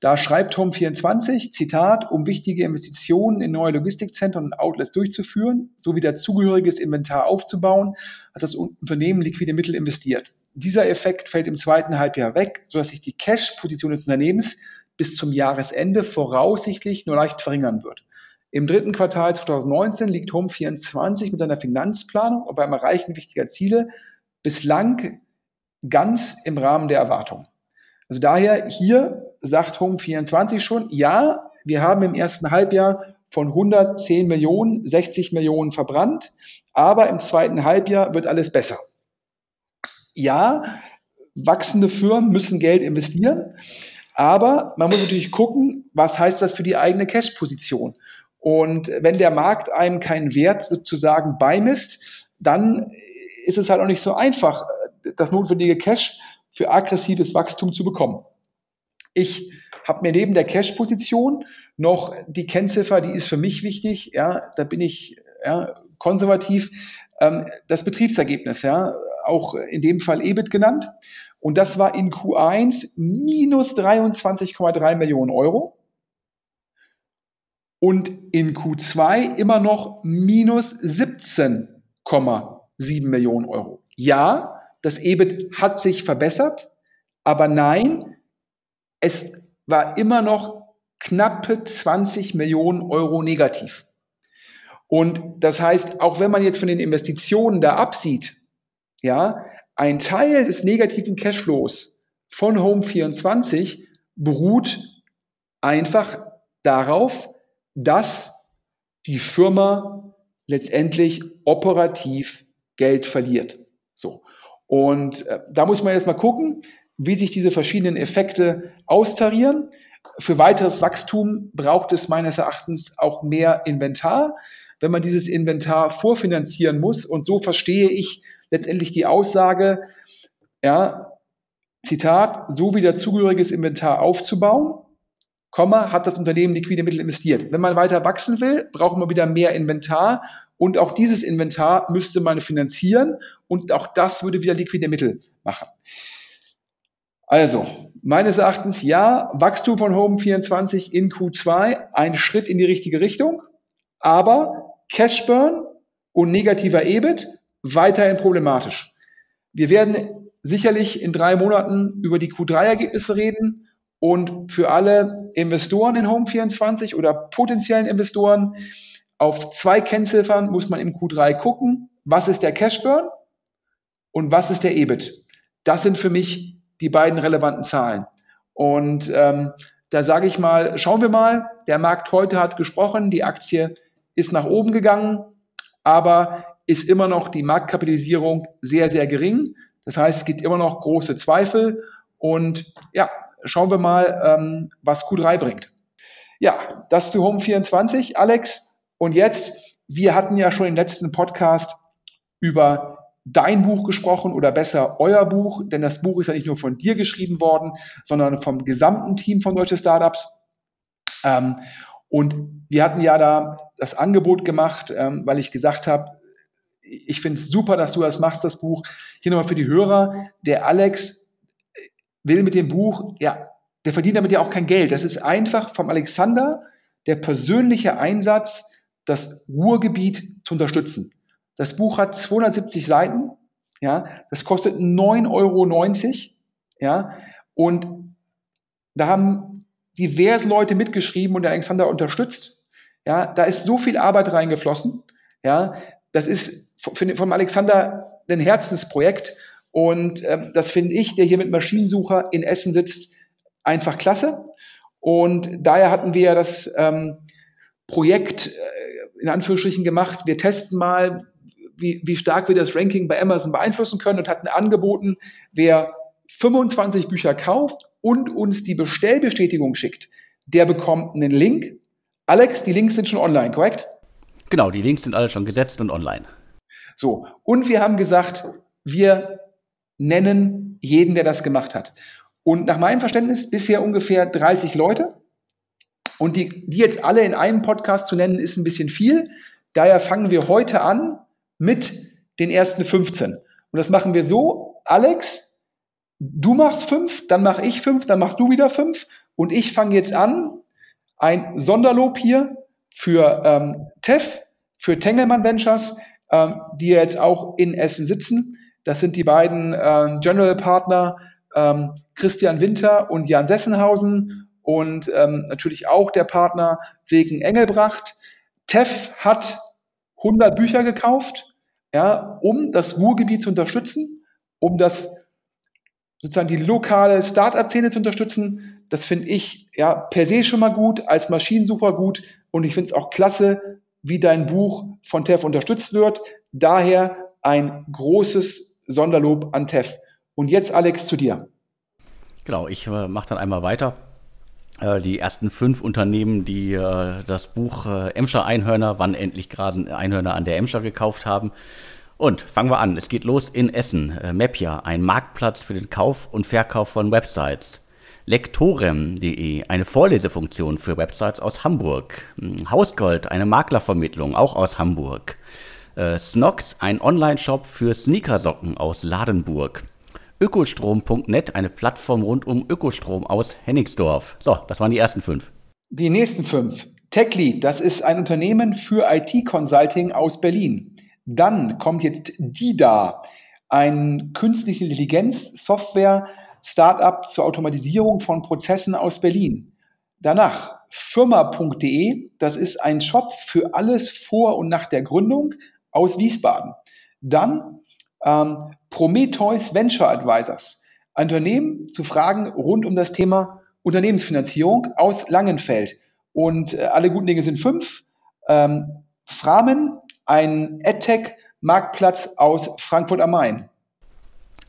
Speaker 2: Da schreibt Home24, Zitat, um wichtige Investitionen in neue Logistikzentren und Outlets durchzuführen, sowie dazugehöriges Inventar aufzubauen, hat das Unternehmen liquide Mittel investiert. Dieser Effekt fällt im zweiten Halbjahr weg, sodass sich die Cash-Position des Unternehmens bis zum Jahresende voraussichtlich nur leicht verringern wird. Im dritten Quartal 2019 liegt Home24 mit seiner Finanzplanung und beim Erreichen wichtiger Ziele bislang ganz im Rahmen der Erwartung. Also daher hier sagt Home24 schon, ja, wir haben im ersten Halbjahr von 110 Millionen 60 Millionen verbrannt, aber im zweiten Halbjahr wird alles besser. Ja, wachsende Firmen müssen Geld investieren, aber man muss natürlich gucken, was heißt das für die eigene Cash-Position. Und wenn der Markt einem keinen Wert sozusagen beimisst, dann ist es halt auch nicht so einfach, das notwendige Cash für aggressives Wachstum zu bekommen. Ich habe mir neben der Cash-Position noch die Kennziffer, die ist für mich wichtig, ja, da bin ich ja, konservativ, ähm, das Betriebsergebnis, ja, auch in dem Fall EBIT genannt. Und das war in Q1 minus 23,3 Millionen Euro und in Q2 immer noch minus 17,7 Millionen Euro. Ja, das EBIT hat sich verbessert, aber nein, es war immer noch knappe 20 Millionen Euro negativ. Und das heißt, auch wenn man jetzt von den Investitionen da absieht, ja, ein Teil des negativen Cashflows von Home24 beruht einfach darauf, dass die Firma letztendlich operativ Geld verliert. Und äh, da muss man jetzt mal gucken, wie sich diese verschiedenen Effekte austarieren. Für weiteres Wachstum braucht es meines Erachtens auch mehr Inventar. Wenn man dieses Inventar vorfinanzieren muss, und so verstehe ich letztendlich die Aussage, ja, Zitat, so wie dazugehöriges Inventar aufzubauen, Komma, hat das Unternehmen liquide Mittel investiert. Wenn man weiter wachsen will, braucht man wieder mehr Inventar und auch dieses Inventar müsste man finanzieren und auch das würde wieder liquide Mittel machen. Also, meines Erachtens ja, Wachstum von Home 24 in Q2, ein Schritt in die richtige Richtung, aber Cashburn und negativer EBIT weiterhin problematisch. Wir werden sicherlich in drei Monaten über die Q3-Ergebnisse reden und für alle Investoren in Home24 oder potenziellen Investoren auf zwei Kennziffern muss man im Q3 gucken. Was ist der Cashburn und was ist der EBIT? Das sind für mich die beiden relevanten Zahlen. Und ähm, da sage ich mal, schauen wir mal, der Markt heute hat gesprochen, die Aktie ist nach oben gegangen, aber ist immer noch die Marktkapitalisierung sehr, sehr gering. Das heißt, es gibt immer noch große Zweifel. Und ja, schauen wir mal, ähm, was Q3 bringt. Ja, das zu Home 24, Alex. Und jetzt, wir hatten ja schon im letzten Podcast über dein Buch gesprochen oder besser euer Buch, denn das Buch ist ja nicht nur von dir geschrieben worden, sondern vom gesamten Team von Deutsche Startups. Ähm, und wir hatten ja da das Angebot gemacht, ähm, weil ich gesagt habe, ich finde es super, dass du das machst, das Buch. Hier nochmal für die Hörer. Der Alex will mit dem Buch ja der verdient damit ja auch kein Geld. Das ist einfach vom Alexander der persönliche Einsatz, das Ruhrgebiet zu unterstützen. Das Buch hat 270 Seiten, ja, das kostet 9,90 Euro, ja, und da haben diverse Leute mitgeschrieben und der Alexander unterstützt. Ja, da ist so viel Arbeit reingeflossen. Ja, das ist vom Alexander ein Herzensprojekt und äh, das finde ich, der hier mit Maschinensucher in Essen sitzt, einfach klasse. Und daher hatten wir das ähm, Projekt äh, in Anführungsstrichen gemacht. Wir testen mal, wie, wie stark wir das Ranking bei Amazon beeinflussen können und hatten angeboten, wer 25 Bücher kauft und uns die Bestellbestätigung schickt, der bekommt einen Link. Alex, die Links sind schon online, korrekt?
Speaker 1: Genau, die Links sind alle schon gesetzt und online.
Speaker 2: So, und wir haben gesagt, wir nennen jeden, der das gemacht hat. Und nach meinem Verständnis bisher ungefähr 30 Leute. Und die, die jetzt alle in einem Podcast zu nennen, ist ein bisschen viel. Daher fangen wir heute an mit den ersten 15. Und das machen wir so, Alex, du machst fünf, dann mache ich fünf, dann machst du wieder fünf. Und ich fange jetzt an, ein Sonderlob hier für ähm, TEF, für Tengelmann Ventures, ähm, die jetzt auch in Essen sitzen. Das sind die beiden äh, General Partner ähm, Christian Winter und Jan Sessenhausen und ähm, natürlich auch der Partner wegen Engelbracht. TEF hat 100 Bücher gekauft, ja, um das Ruhrgebiet zu unterstützen, um das sozusagen die lokale Start-up-Szene zu unterstützen. Das finde ich ja per se schon mal gut, als Maschinensucher gut und ich finde es auch klasse, wie dein Buch von TEF unterstützt wird. Daher ein großes Sonderlob an TEF. Und jetzt, Alex, zu dir.
Speaker 1: Genau, ich äh, mache dann einmal weiter. Äh, die ersten fünf Unternehmen, die äh, das Buch äh, Emscher Einhörner, wann endlich grasen Einhörner an der Emscher gekauft haben. Und fangen wir an. Es geht los in Essen. Äh, Mapia, ein Marktplatz für den Kauf und Verkauf von Websites. Lektorem.de, eine Vorlesefunktion für Websites aus Hamburg. Hm, Hausgold, eine Maklervermittlung, auch aus Hamburg. Äh, Snox, ein Online-Shop für Sneakersocken aus Ladenburg. Ökostrom.net, eine Plattform rund um Ökostrom aus Hennigsdorf. So, das waren die ersten fünf.
Speaker 2: Die nächsten fünf. TechLead, das ist ein Unternehmen für IT-Consulting aus Berlin. Dann kommt jetzt DIDA, ein künstliche Intelligenz-Software, Startup zur Automatisierung von Prozessen aus Berlin. Danach firma.de, das ist ein Shop für alles vor und nach der Gründung aus Wiesbaden. Dann ähm, Prometheus Venture Advisors, ein Unternehmen zu Fragen rund um das Thema Unternehmensfinanzierung aus Langenfeld. Und äh, alle guten Dinge sind fünf. Ähm, Framen, ein EdTech-Marktplatz aus Frankfurt am Main.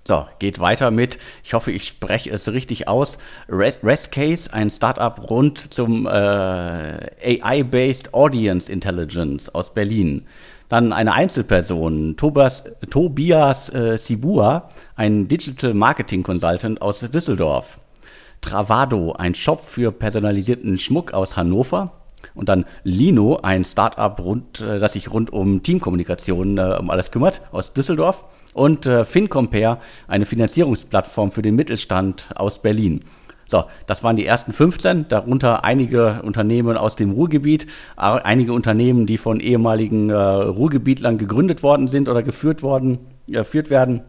Speaker 1: So, geht weiter mit, ich hoffe, ich spreche es richtig aus, Restcase, ein Startup rund zum äh, AI-Based Audience Intelligence aus Berlin. Dann eine Einzelperson, Tobias, Tobias äh, Sibua, ein Digital Marketing Consultant aus Düsseldorf. Travado, ein Shop für personalisierten Schmuck aus Hannover. Und dann Lino, ein Startup, rund, äh, das sich rund um Teamkommunikation äh, um alles kümmert, aus Düsseldorf. Und äh, FinCompare, eine Finanzierungsplattform für den Mittelstand aus Berlin. So, das waren die ersten 15, darunter einige Unternehmen aus dem Ruhrgebiet, einige Unternehmen, die von ehemaligen äh, Ruhrgebietlern gegründet worden sind oder geführt worden, äh, geführt werden.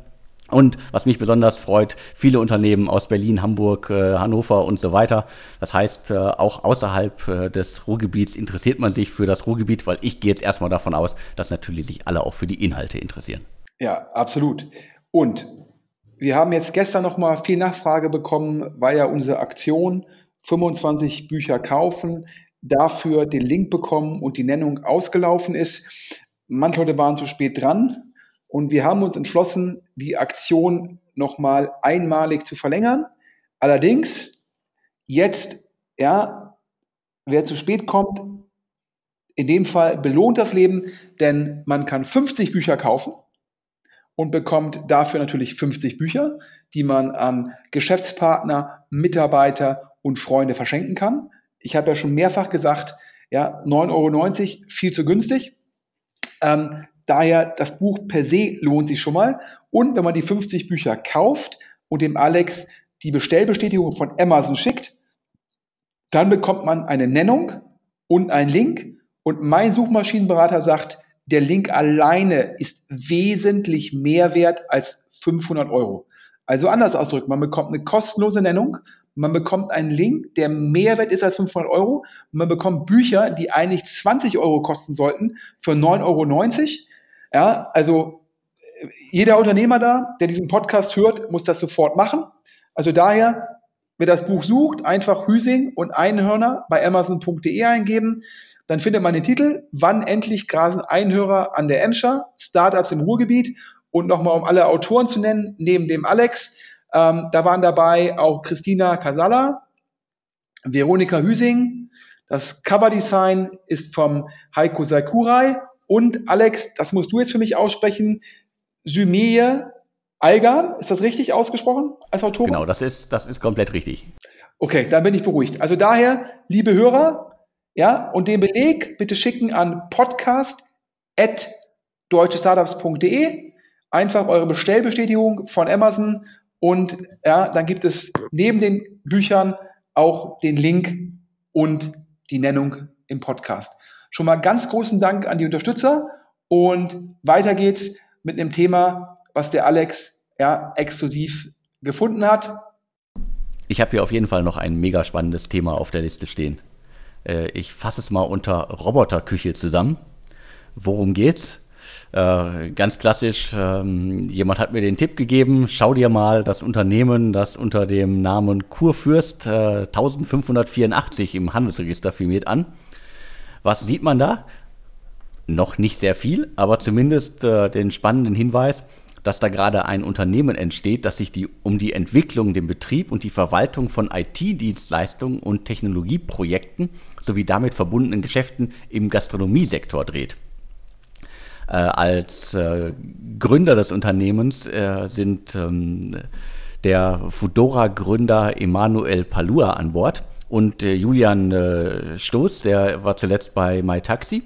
Speaker 1: Und was mich besonders freut, viele Unternehmen aus Berlin, Hamburg, äh, Hannover und so weiter. Das heißt, äh, auch außerhalb äh, des Ruhrgebiets interessiert man sich für das Ruhrgebiet, weil ich gehe jetzt erstmal davon aus, dass natürlich sich alle auch für die Inhalte interessieren.
Speaker 2: Ja, absolut. Und wir haben jetzt gestern noch mal viel Nachfrage bekommen, weil ja unsere Aktion 25 Bücher kaufen, dafür den Link bekommen und die Nennung ausgelaufen ist. Manche Leute waren zu spät dran und wir haben uns entschlossen, die Aktion noch mal einmalig zu verlängern. Allerdings jetzt, ja, wer zu spät kommt, in dem Fall belohnt das Leben, denn man kann 50 Bücher kaufen und bekommt dafür natürlich 50 Bücher, die man an Geschäftspartner, Mitarbeiter und Freunde verschenken kann. Ich habe ja schon mehrfach gesagt, ja, 9,90 Euro, viel zu günstig. Ähm, daher, das Buch per se lohnt sich schon mal. Und wenn man die 50 Bücher kauft und dem Alex die Bestellbestätigung von Amazon schickt, Dann bekommt man eine Nennung und einen Link. Und mein Suchmaschinenberater sagt, der Link alleine ist wesentlich mehr wert als 500 Euro. Also anders ausgedrückt, man bekommt eine kostenlose Nennung, man bekommt einen Link, der mehr wert ist als 500 Euro, man bekommt Bücher, die eigentlich 20 Euro kosten sollten, für 9,90 Euro. Ja, also äh, jeder Unternehmer da, der diesen Podcast hört, muss das sofort machen. Also daher, wer das Buch sucht, einfach Hüsing und Einhörner bei amazon.de eingeben. Dann findet man den Titel, wann endlich grasen Einhörer an der Emscher, Startups im Ruhrgebiet. Und nochmal, um alle Autoren zu nennen, neben dem Alex, ähm, da waren dabei auch Christina Casala, Veronika Hüsing, das Coverdesign ist vom Heiko Sakurai und Alex, das musst du jetzt für mich aussprechen, Symeye Algan, ist das richtig ausgesprochen als Autor?
Speaker 1: Genau, das ist, das ist komplett richtig.
Speaker 2: Okay, dann bin ich beruhigt. Also daher, liebe Hörer, ja, und den Beleg bitte schicken an podcast.deutschestartups.de. Einfach eure Bestellbestätigung von Amazon und ja, dann gibt es neben den Büchern auch den Link und die Nennung im Podcast. Schon mal ganz großen Dank an die Unterstützer und weiter geht's mit einem Thema, was der Alex ja, exklusiv gefunden hat.
Speaker 1: Ich habe hier auf jeden Fall noch ein mega spannendes Thema auf der Liste stehen. Äh, ich fasse es mal unter Roboterküche zusammen. Worum geht's? Äh, ganz klassisch, ähm, jemand hat mir den Tipp gegeben, schau dir mal das Unternehmen, das unter dem Namen Kurfürst äh, 1584 im Handelsregister firmiert an. Was sieht man da? Noch nicht sehr viel, aber zumindest äh, den spannenden Hinweis, dass da gerade ein Unternehmen entsteht, das sich die, um die Entwicklung, den Betrieb und die Verwaltung von IT-Dienstleistungen und Technologieprojekten sowie damit verbundenen Geschäften im Gastronomiesektor dreht. Äh, als äh, Gründer des Unternehmens äh, sind ähm, der Fudora-Gründer Emanuel Palua an Bord und äh, Julian äh, Stoß, der war zuletzt bei MyTaxi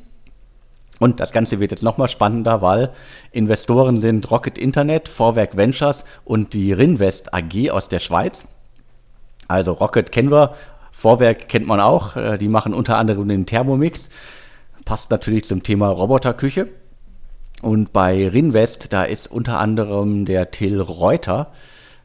Speaker 1: und das Ganze wird jetzt nochmal spannender, weil Investoren sind Rocket Internet, Vorwerk Ventures und die Rinvest AG aus der Schweiz. Also Rocket kennen wir, Vorwerk kennt man auch. Äh, die machen unter anderem den Thermomix. Passt natürlich zum Thema Roboterküche. Und bei Rinvest, da ist unter anderem der Till Reuter,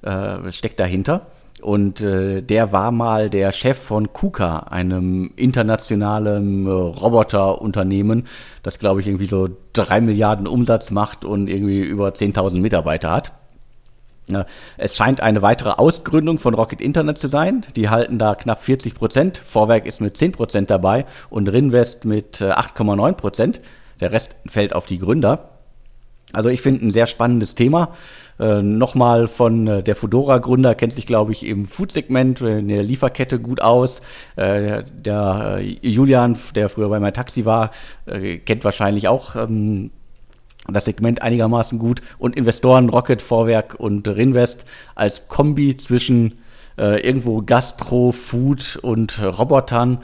Speaker 1: äh, steckt dahinter. Und äh, der war mal der Chef von KUKA, einem internationalen äh, Roboterunternehmen, das, glaube ich, irgendwie so drei Milliarden Umsatz macht und irgendwie über 10.000 Mitarbeiter hat. Ja, es scheint eine weitere Ausgründung von Rocket Internet zu sein. Die halten da knapp 40 Prozent. Vorwerk ist mit 10 Prozent dabei und Rinvest mit 8,9 äh, Prozent. Der Rest fällt auf die Gründer. Also ich finde ein sehr spannendes Thema. Äh, Nochmal von äh, der Fudora-Gründer kennt sich, glaube ich, im Food-Segment äh, in der Lieferkette gut aus. Äh, der äh, Julian, der früher bei MyTaxi war, äh, kennt wahrscheinlich auch ähm, das Segment einigermaßen gut. Und Investoren Rocket, Vorwerk und Rinvest als Kombi zwischen irgendwo Gastro, Food und Robotern.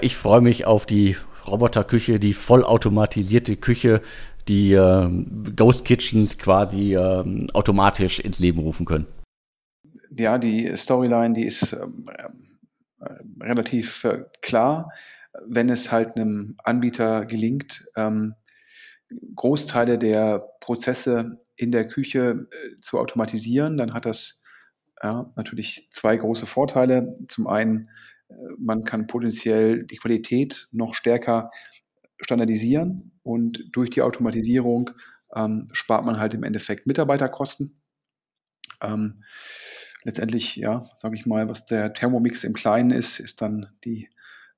Speaker 1: ich freue mich auf die Roboterküche, die vollautomatisierte Küche, die äh, Ghost Kitchens quasi äh, automatisch ins Leben rufen können.
Speaker 2: Ja, die Storyline, die ist ähm, äh, relativ äh, klar, wenn es halt einem Anbieter gelingt, ähm, Großteile der Prozesse in der Küche äh, zu automatisieren, dann hat das ja, natürlich zwei große Vorteile. Zum einen, äh, man kann potenziell die Qualität noch stärker standardisieren und durch die Automatisierung ähm, spart man halt im Endeffekt Mitarbeiterkosten. Ähm, letztendlich, ja, sage ich mal, was der Thermomix im Kleinen ist, ist dann die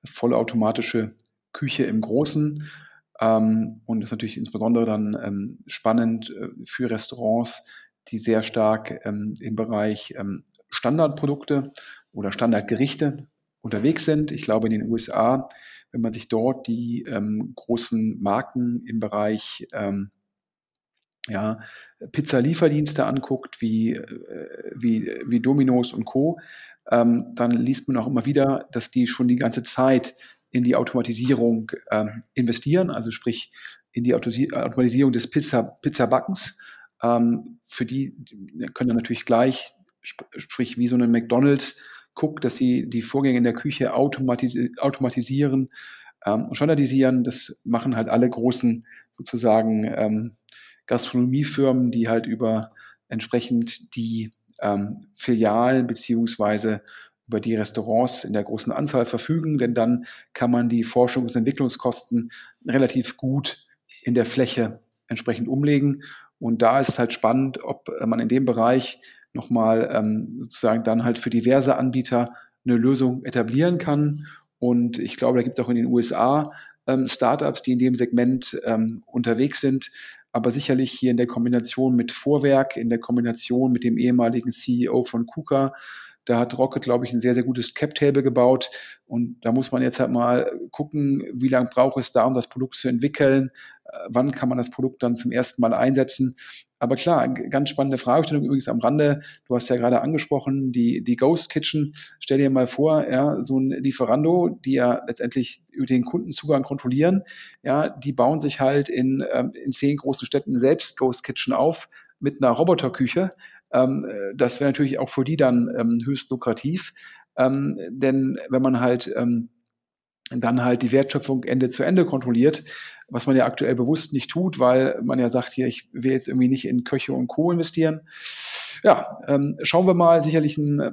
Speaker 2: vollautomatische Küche im Großen. Ähm, und ist natürlich insbesondere dann ähm, spannend äh, für Restaurants, die sehr stark ähm, im Bereich ähm, Standardprodukte oder Standardgerichte unterwegs sind. Ich glaube, in den USA wenn man sich dort die ähm, großen Marken im Bereich ähm, ja, Pizza-Lieferdienste anguckt, wie, äh, wie, wie Domino's und Co., ähm, dann liest man auch immer wieder, dass die schon die ganze Zeit in die Automatisierung ähm, investieren, also sprich in die Automatisierung des Pizza, Pizzabackens. Ähm, für die können dann natürlich gleich, sprich wie so eine McDonalds, guckt, dass sie die Vorgänge in der Küche automatis automatisieren ähm, und standardisieren. Das machen halt alle großen sozusagen ähm, Gastronomiefirmen, die halt über entsprechend die ähm, Filialen beziehungsweise über die Restaurants in der großen Anzahl verfügen, denn dann kann man die Forschungs- und Entwicklungskosten relativ gut in der Fläche entsprechend umlegen. Und da ist es halt spannend, ob man in dem Bereich nochmal ähm, sozusagen dann halt für diverse Anbieter eine Lösung etablieren kann. Und ich glaube, da gibt es auch in den USA ähm, Startups, die in dem Segment ähm, unterwegs sind. Aber sicherlich hier in der Kombination mit Vorwerk, in der Kombination mit dem ehemaligen CEO von KUKA, da hat Rocket, glaube ich, ein sehr, sehr gutes Cap-Table gebaut. Und da muss man jetzt halt mal gucken, wie lange braucht es da, um das Produkt zu entwickeln. Äh, wann kann man das Produkt dann zum ersten Mal einsetzen? Aber klar, ganz spannende Fragestellung übrigens am Rande. Du hast ja gerade angesprochen, die, die Ghost Kitchen. Stell dir mal vor, ja, so ein Lieferando, die ja letztendlich über den Kundenzugang kontrollieren, ja, die bauen sich halt in, ähm, in zehn großen Städten selbst Ghost Kitchen auf mit einer Roboterküche. Ähm, das wäre natürlich auch für die dann ähm, höchst lukrativ. Denn wenn man halt dann halt die Wertschöpfung Ende zu Ende kontrolliert, was man ja aktuell bewusst nicht tut, weil man ja sagt, hier, ich will jetzt irgendwie nicht in Köche und Co. investieren. Ja, ähm, schauen wir mal, sicherlich ein äh,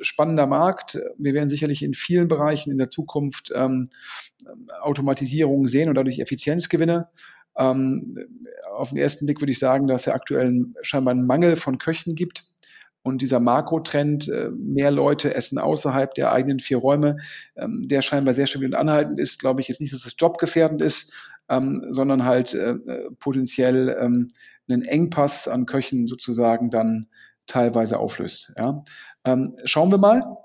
Speaker 2: spannender Markt. Wir werden sicherlich in vielen Bereichen in der Zukunft ähm, Automatisierung sehen und dadurch Effizienzgewinne. Ähm, auf den ersten Blick würde ich sagen, dass es ja aktuell scheinbar einen Mangel von Köchen gibt. Und dieser Makrotrend, äh, mehr Leute essen außerhalb der eigenen vier Räume, ähm, der scheinbar sehr stabil und anhaltend ist, glaube ich jetzt nicht, dass das jobgefährdend ist, ähm, sondern halt äh, potenziell ähm, einen Engpass an Köchen sozusagen dann teilweise auflöst. Schauen wir mal.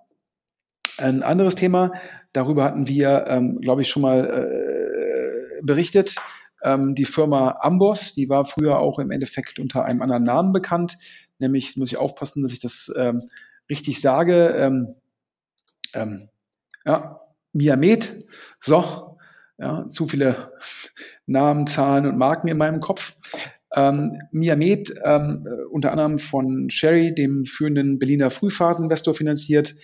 Speaker 2: Ein anderes Thema, darüber hatten wir, glaube ich, schon mal äh, berichtet. Die Firma Amboss, die war früher auch im Endeffekt unter einem anderen Namen bekannt, nämlich muss ich aufpassen, dass ich das ähm, richtig sage. Ähm, ähm ja, Miamed. So, ja, zu viele Namen, Zahlen und Marken in meinem Kopf. Ähm, Miamed, ähm, unter anderem von Sherry, dem führenden Berliner Frühphaseninvestor, finanziert.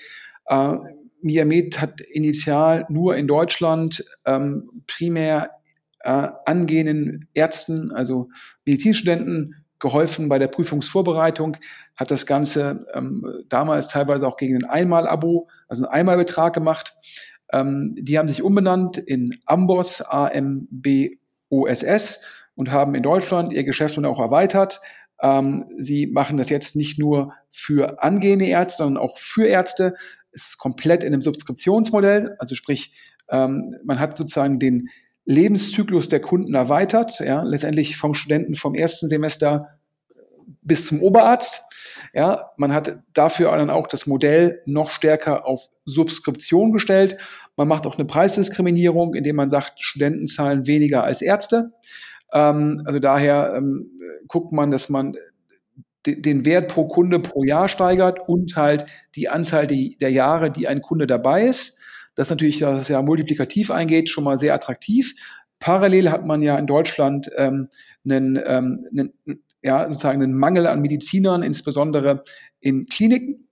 Speaker 2: Äh, Miamed hat initial nur in Deutschland ähm, primär äh, angehenden Ärzten, also Medizinstudenten, geholfen bei der Prüfungsvorbereitung, hat das Ganze ähm, damals teilweise auch gegen ein Einmal-Abo, also einen Einmalbetrag gemacht. Ähm, die haben sich umbenannt in Amboss, A-M-B-O-S-S und haben in Deutschland ihr Geschäft auch erweitert. Ähm, sie machen das jetzt nicht nur für angehende Ärzte, sondern auch für Ärzte. Es ist komplett in einem Subskriptionsmodell, also sprich, ähm, man hat sozusagen den Lebenszyklus der Kunden erweitert, ja, letztendlich vom Studenten vom ersten Semester bis zum Oberarzt. Ja, man hat dafür dann auch das Modell noch stärker auf Subskription gestellt. Man macht auch eine Preisdiskriminierung, indem man sagt, Studenten zahlen weniger als Ärzte. Ähm, also daher ähm, guckt man, dass man den Wert pro Kunde pro Jahr steigert und halt die Anzahl der Jahre, die ein Kunde dabei ist. Das ist natürlich, dass es ja multiplikativ eingeht, schon mal sehr attraktiv. Parallel hat man ja in Deutschland ähm, einen, ähm, einen, ja, sozusagen einen Mangel an Medizinern, insbesondere in Kliniken.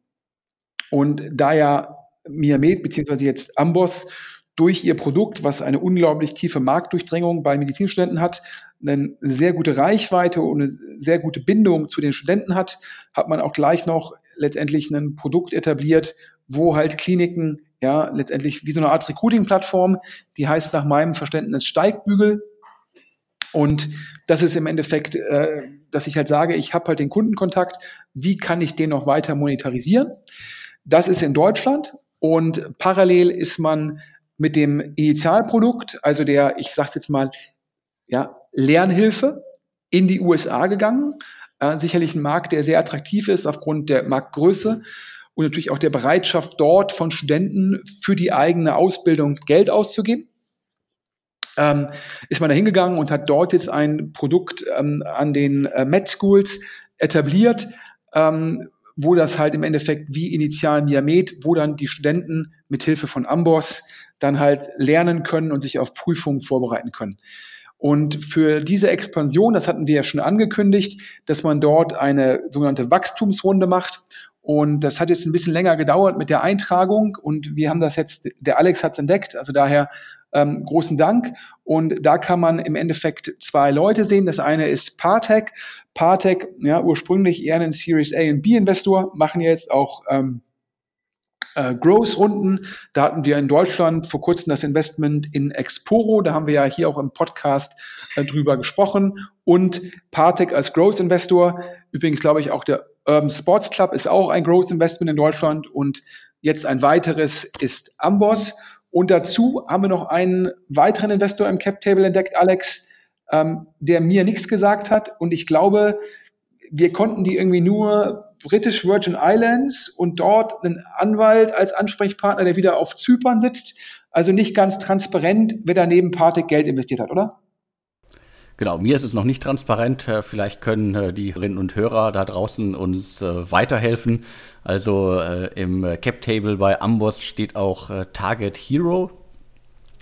Speaker 2: Und da ja Miamed beziehungsweise jetzt Amboss durch ihr Produkt, was eine unglaublich tiefe Marktdurchdringung bei Medizinstudenten hat, eine sehr gute Reichweite und eine sehr gute Bindung zu den Studenten hat, hat man auch gleich noch letztendlich ein Produkt etabliert, wo halt Kliniken ja letztendlich wie so eine Art Recruiting-Plattform, die heißt nach meinem Verständnis Steigbügel. Und das ist im Endeffekt, äh, dass ich halt sage, ich habe halt den Kundenkontakt, wie kann ich den noch weiter monetarisieren? Das ist in Deutschland und parallel ist man mit dem Initialprodukt, also der, ich sage jetzt mal, ja, Lernhilfe in die USA gegangen. Äh, sicherlich ein Markt, der sehr attraktiv ist aufgrund der Marktgröße und natürlich auch der Bereitschaft dort von Studenten für die eigene Ausbildung Geld auszugeben. Ähm, ist man da hingegangen und hat dort jetzt ein Produkt ähm, an den äh, Med Schools etabliert, ähm, wo das halt im Endeffekt wie initial Miamed, wo dann die Studenten mit Hilfe von Amboss dann halt lernen können und sich auf Prüfungen vorbereiten können. Und für diese Expansion, das hatten wir ja schon angekündigt, dass man dort eine sogenannte Wachstumsrunde macht Und das hat jetzt ein bisschen länger gedauert mit der Eintragung und wir haben das jetzt, der Alex hat es entdeckt, also daher ähm, großen Dank. Und da kann man im Endeffekt zwei Leute sehen. Das eine ist Partec. Partec, ja, ursprünglich eher ein Series A und B Investor, machen jetzt auch ähm, äh, Growth-Runden. Da hatten wir in Deutschland vor kurzem das Investment in Exporo. Da haben wir ja hier auch im Podcast äh, drüber gesprochen. Und Partec als Growth-Investor. Übrigens glaube ich auch der Urban Sports Club ist auch ein Growth-Investment in Deutschland. Und jetzt ein weiteres ist Amboss. Und dazu haben wir noch einen weiteren Investor im Cap Table entdeckt, Alex, ähm, der mir nichts gesagt hat. Und ich glaube, wir konnten die irgendwie nur British Virgin Islands und dort einen Anwalt als Ansprechpartner, der wieder auf Zypern sitzt. Also nicht ganz transparent, wer daneben Partec Geld investiert hat, oder?
Speaker 1: Genau, mir ist es noch nicht transparent. Äh, vielleicht können äh, die Hörerinnen und Hörer da draußen uns äh, weiterhelfen. Also im Cap Table bei Amboss steht auch Target Hero.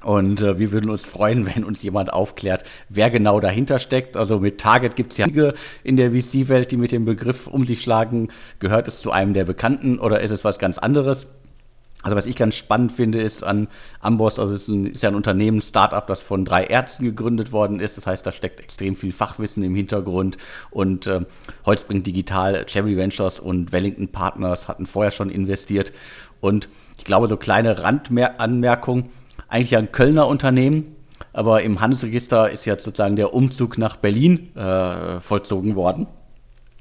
Speaker 1: Und wir würden uns freuen, wenn uns jemand aufklärt, wer genau dahinter steckt. Also mit Target gibt es ja einige in der VC-Welt, die mit dem Begriff um sich schlagen. Gehört es zu einem der Bekannten oder ist es was ganz anderes? Also was ich ganz spannend finde, ist an Amboss, also es ist, ein, ist ja ein Unternehmen, Startup, das von drei Ärzten gegründet worden ist. Das heißt, da steckt extrem viel Fachwissen im Hintergrund. Und äh, Holzbring Digital, Cherry Ventures und Wellington Partners hatten vorher schon investiert. Und ich glaube, so kleine Randanmerkung, eigentlich ein Kölner Unternehmen, aber im Handelsregister ist jetzt sozusagen der Umzug nach Berlin äh, vollzogen worden.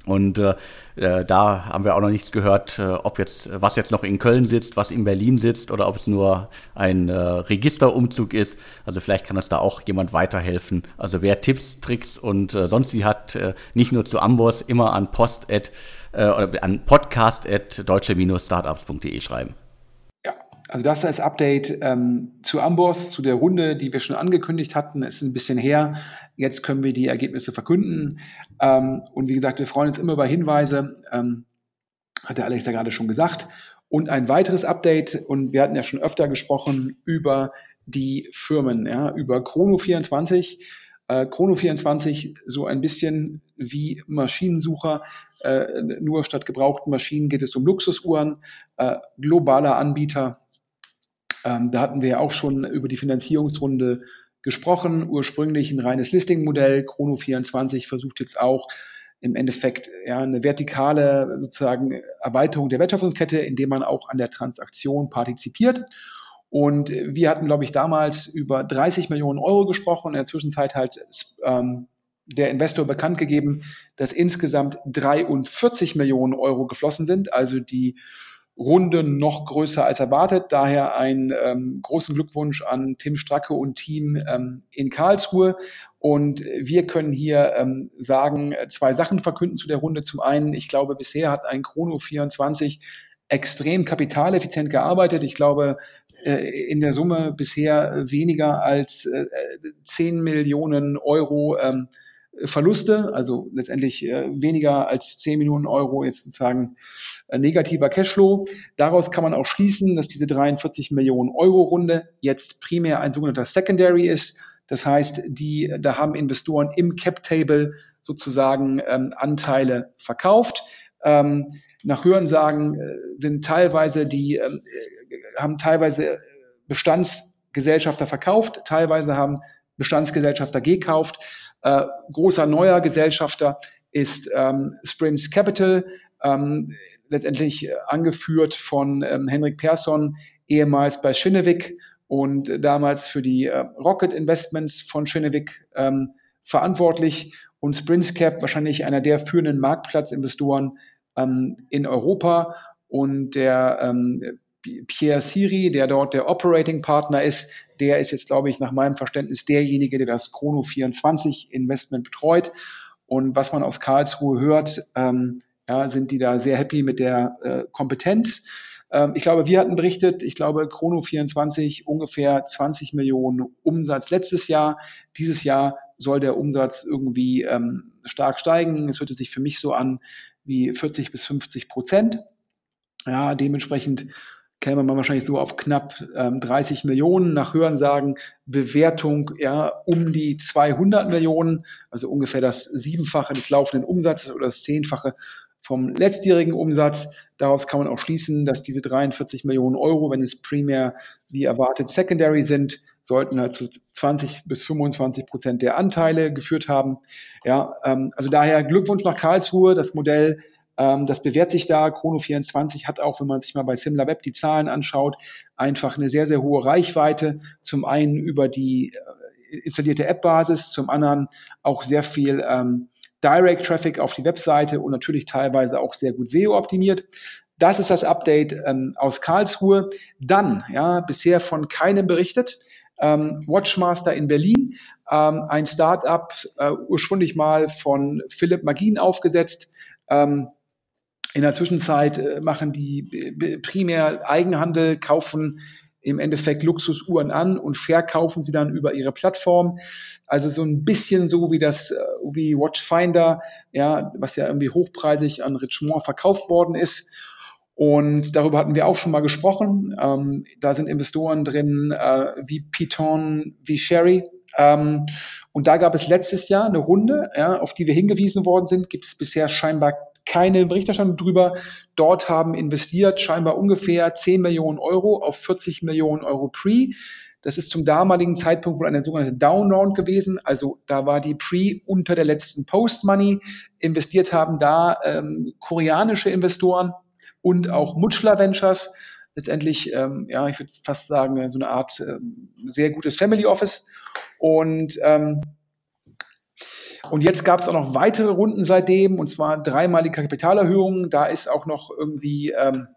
Speaker 1: Und äh, äh, da haben wir auch noch nichts gehört, äh, ob jetzt, was jetzt noch in Köln sitzt, was in Berlin sitzt oder ob es nur ein äh, Registerumzug ist. Also vielleicht kann uns da auch jemand weiterhelfen. Also wer Tipps, Tricks und äh, sonst wie hat, nicht nur zu Amboss, immer an post at, oder an podcast at deutsche-startups.de schreiben.
Speaker 2: Also das als Update ähm, zu Amboss, zu der Runde, die wir schon angekündigt hatten, ist ein bisschen her. Jetzt können wir die Ergebnisse verkünden. Ähm, und wie gesagt, wir freuen uns immer über Hinweise, ähm, hat der Alex ja gerade schon gesagt. Und ein weiteres Update, und wir hatten ja schon öfter gesprochen über die Firmen, ja, über Chrono24. Äh, Chrono24 so ein bisschen wie Maschinensucher, äh, nur statt gebrauchten Maschinen geht es um Luxusuhren, äh, globaler Anbieter ähm, da hatten wir ja auch schon über die Finanzierungsrunde gesprochen. Ursprünglich ein reines Listing-Modell. Chrono24 versucht jetzt auch im Endeffekt ja, eine vertikale sozusagen Erweiterung der Wertschöpfungskette, indem man auch an der Transaktion partizipiert. Und wir hatten, glaube ich, damals über 30 Millionen Euro gesprochen. In der Zwischenzeit halt ähm, der Investor bekannt gegeben, dass insgesamt 43 Millionen Euro geflossen sind. Also die Runde noch größer als erwartet. Daher einen ähm, großen Glückwunsch an Tim Stracke und Team ähm, in Karlsruhe. Und wir können hier ähm, sagen, zwei Sachen verkünden zu der Runde. Zum einen, ich glaube, bisher hat ein Chrono 24 extrem kapitaleffizient gearbeitet. Ich glaube, äh, in der Summe bisher weniger als äh, 10 Millionen Euro ähm, Verluste, also letztendlich äh, weniger als 10 Millionen Euro jetzt sozusagen äh, negativer Cashflow. Daraus kann man auch schließen, dass diese 43 Millionen Euro Runde jetzt primär ein sogenannter Secondary ist. Das heißt, die, da haben Investoren im Cap Table sozusagen ähm, Anteile verkauft. Ähm, nach Hörensagen äh, sind teilweise die, ähm, äh, haben teilweise Bestandsgesellschafter verkauft, teilweise haben Bestandsgesellschafter gekauft. Äh, großer neuer Gesellschafter ist ähm, Sprints Capital, ähm, letztendlich äh, angeführt von ähm, Henrik Persson, ehemals bei Schinnewick und damals für die äh, Rocket Investments von Schinnewick ähm, verantwortlich und Sprintscap wahrscheinlich einer der führenden Marktplatzinvestoren ähm, in Europa und der ähm, Pierre Siri, der dort der Operating Partner ist, der ist jetzt, glaube ich, nach meinem Verständnis derjenige, der das Chrono 24 Investment betreut. Und was man aus Karlsruhe hört, ähm, ja, sind die da sehr happy mit der äh, Kompetenz. Ähm, ich glaube, wir hatten berichtet, ich glaube, Chrono 24 ungefähr 20 Millionen Umsatz letztes Jahr. Dieses Jahr soll der Umsatz irgendwie ähm, stark steigen. Es hörte sich für mich so an wie 40 bis 50 Prozent. Ja, dementsprechend käme man wahrscheinlich so auf knapp ähm, 30 Millionen. Nach Hörensagen Bewertung ja um die 200 Millionen, also ungefähr das Siebenfache des laufenden Umsatzes oder das Zehnfache vom letztjährigen Umsatz. Daraus kann man auch schließen, dass diese 43 Millionen Euro, wenn es primär wie erwartet Secondary sind, sollten halt zu 20 bis 25 Prozent der Anteile geführt haben. Ja, ähm, also daher Glückwunsch nach Karlsruhe. Das Modell, ähm, das bewährt sich da. Chrono24 hat auch, wenn man sich mal bei SimilarWeb die Zahlen anschaut, einfach eine sehr, sehr hohe Reichweite. Zum einen über die äh, installierte App-Basis, zum anderen auch sehr viel ähm, Direct Traffic auf die Webseite und natürlich teilweise auch sehr gut SEO optimiert. Das ist das Update ähm, aus Karlsruhe. Dann, ja, bisher von keinem berichtet. Ähm, Watchmaster in Berlin, ähm, ein Startup, äh, ursprünglich mal von Philipp Magin aufgesetzt. Ähm, in der Zwischenzeit äh, machen die primär Eigenhandel, kaufen im Endeffekt Luxusuhren an und verkaufen sie dann über ihre Plattform. Also so ein bisschen so wie das, äh, wie Watchfinder, ja, was ja irgendwie hochpreisig an Richemont verkauft worden ist. Und darüber hatten wir auch schon mal gesprochen. Ähm, da sind Investoren drin äh, wie Piton, wie Sherry. Ähm, und da gab es letztes Jahr eine Runde, ja, auf die wir hingewiesen worden sind. Gibt es bisher scheinbar keine Berichterstattung drüber. Dort haben investiert scheinbar ungefähr 10 Millionen Euro auf 40 Millionen Euro Pre. Das ist zum damaligen Zeitpunkt wohl eine sogenannte Downround gewesen. Also da war die Pre unter der letzten Post-Money. Investiert haben da ähm, koreanische Investoren und auch Mutschler Ventures. Letztendlich, ähm, ja, ich würde fast sagen, so eine Art äh, sehr gutes Family Office. Und ähm, und jetzt gab es auch noch weitere Runden seitdem, und zwar dreimalige Kapitalerhöhungen. Da ist auch noch irgendwie ähm,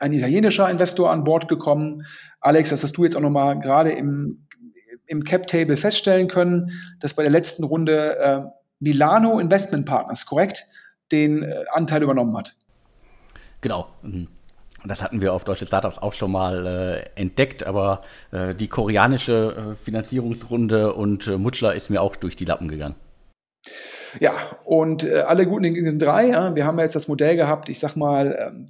Speaker 2: ein italienischer Investor an Bord gekommen. Alex, das hast du jetzt auch nochmal gerade im, im Cap-Table feststellen können, dass bei der letzten Runde äh, Milano Investment Partners, korrekt, den äh, Anteil übernommen hat.
Speaker 1: Genau. Das hatten wir auf deutsche Startups auch schon mal äh, entdeckt, aber äh, die koreanische äh, Finanzierungsrunde und äh, Mutschler ist mir auch durch die Lappen gegangen.
Speaker 2: Ja, und äh, alle guten Dinge sind drei. Ja. Wir haben jetzt das Modell gehabt, ich sag mal, ähm,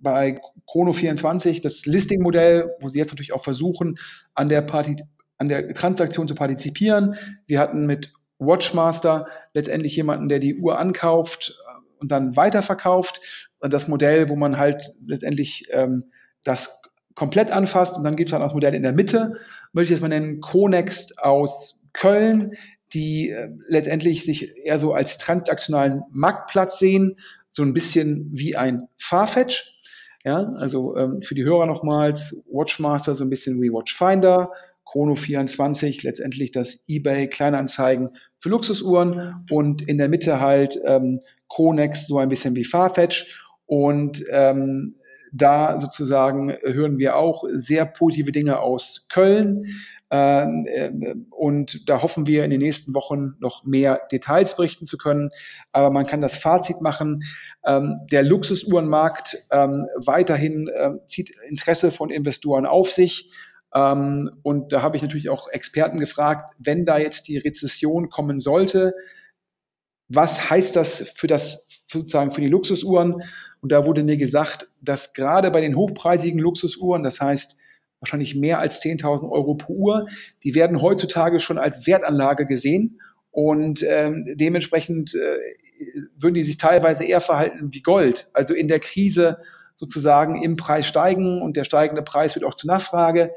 Speaker 2: bei Chrono24 das Listing-Modell, wo sie jetzt natürlich auch versuchen, an der, Parti an der Transaktion zu partizipieren. Wir hatten mit Watchmaster letztendlich jemanden, der die Uhr ankauft und dann weiterverkauft. Das Modell, wo man halt letztendlich ähm, das komplett anfasst und dann gibt es halt auch das Modell in der Mitte, möchte ich jetzt mal nennen, Conext aus Köln, die äh, letztendlich sich eher so als transaktionalen Marktplatz sehen, so ein bisschen wie ein Farfetch. Ja, also ähm, für die Hörer nochmals, Watchmaster so ein bisschen wie Watchfinder, Chrono24 letztendlich das eBay Kleinanzeigen für Luxusuhren und in der Mitte halt ähm, Chronex so ein bisschen wie Farfetch und ähm, da sozusagen hören wir auch sehr positive Dinge aus Köln. Ähm, äh, und da hoffen wir in den nächsten Wochen noch mehr Details berichten zu können. Aber man kann das Fazit machen. Ähm, der Luxusuhrenmarkt ähm, weiterhin zieht Interesse von Investoren auf sich. und da habe ich natürlich auch Experten gefragt, wenn da jetzt die Rezession kommen sollte, was heißt das für das sozusagen für die Luxusuhren? Und da wurde mir gesagt, dass gerade bei den hochpreisigen Luxusuhren, das heißt wahrscheinlich mehr als 10.000 Euro pro Uhr. Die werden heutzutage schon als Wertanlage gesehen und ähm, dementsprechend äh, würden die sich teilweise eher verhalten wie Gold. Also in der Krise sozusagen im Preis steigen und der steigende Preis wird auch zur Nachfrage.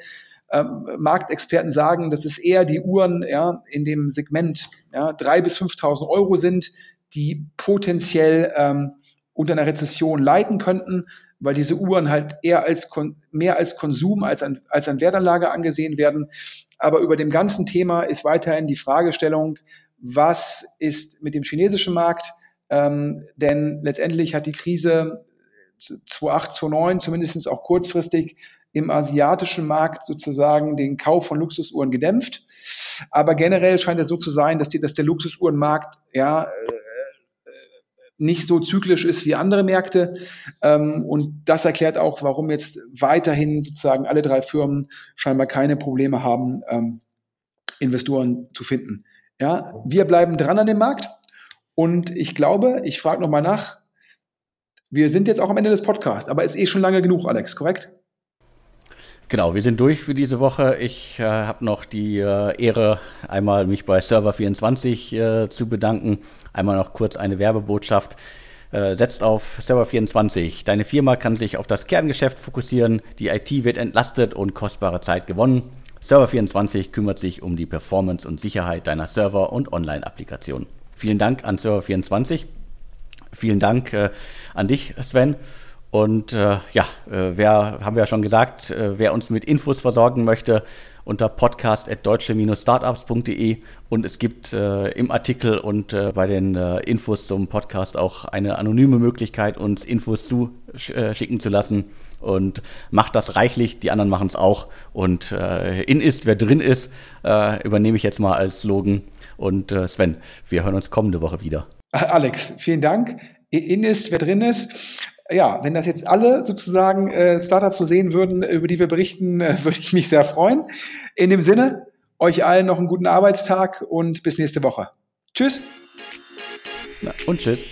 Speaker 2: Ähm, Marktexperten sagen, dass es eher die Uhren ja, in dem Segment ja, 3.000 bis 5.000 Euro sind, die potenziell ähm, unter einer Rezession leiden könnten weil diese Uhren halt eher als mehr als Konsum als an, als an Wertanlage angesehen werden. Aber über dem ganzen Thema ist weiterhin die Fragestellung, was ist mit dem chinesischen Markt? Ähm, denn letztendlich hat die Krise 2008, 2009 zumindest auch kurzfristig im asiatischen Markt sozusagen den Kauf von Luxusuhren gedämpft. Aber generell scheint es so zu sein, dass, die, dass der Luxusuhrenmarkt ja, äh, nicht so zyklisch ist wie andere Märkte. Ähm, und das erklärt auch, warum jetzt weiterhin sozusagen alle drei Firmen scheinbar keine Probleme haben, ähm, Investoren zu finden. Ja, wir bleiben dran an dem Markt. Und ich glaube, ich frage nochmal nach. Wir sind jetzt auch am Ende des Podcasts, aber ist eh schon lange genug, Alex, korrekt?
Speaker 1: Genau, wir sind durch für diese Woche. Ich äh, habe noch die äh, Ehre, einmal mich bei Server24 äh, zu bedanken. Einmal noch kurz eine Werbebotschaft. Äh, setzt auf Server24. Deine Firma kann sich auf das Kerngeschäft fokussieren, die IT wird entlastet und kostbare Zeit gewonnen. Server24 kümmert sich um die Performance und Sicherheit deiner Server- und Online-Applikationen. Vielen Dank an Server24. Vielen Dank äh, an dich, Sven. Und äh, ja, äh, wer, haben wir ja schon gesagt, äh, wer uns mit Infos versorgen möchte, unter podcast.deutsche-startups.de und es gibt äh, im Artikel und äh, bei den äh, Infos zum Podcast auch eine anonyme Möglichkeit, uns Infos zuschicken zu lassen. Und macht das reichlich, die anderen machen es auch. Und in ist, wer drin ist, übernehme ich jetzt mal als Slogan. Und Sven, wir hören uns kommende Woche wieder.
Speaker 2: Alex, vielen Dank. In ist, wer drin ist ja, wenn das jetzt alle sozusagen äh, Startups so sehen würden, über die wir berichten, äh, würde ich mich sehr freuen. In dem Sinne, euch allen noch einen guten Arbeitstag und bis nächste Woche. Tschüss.
Speaker 1: Na, und tschüss.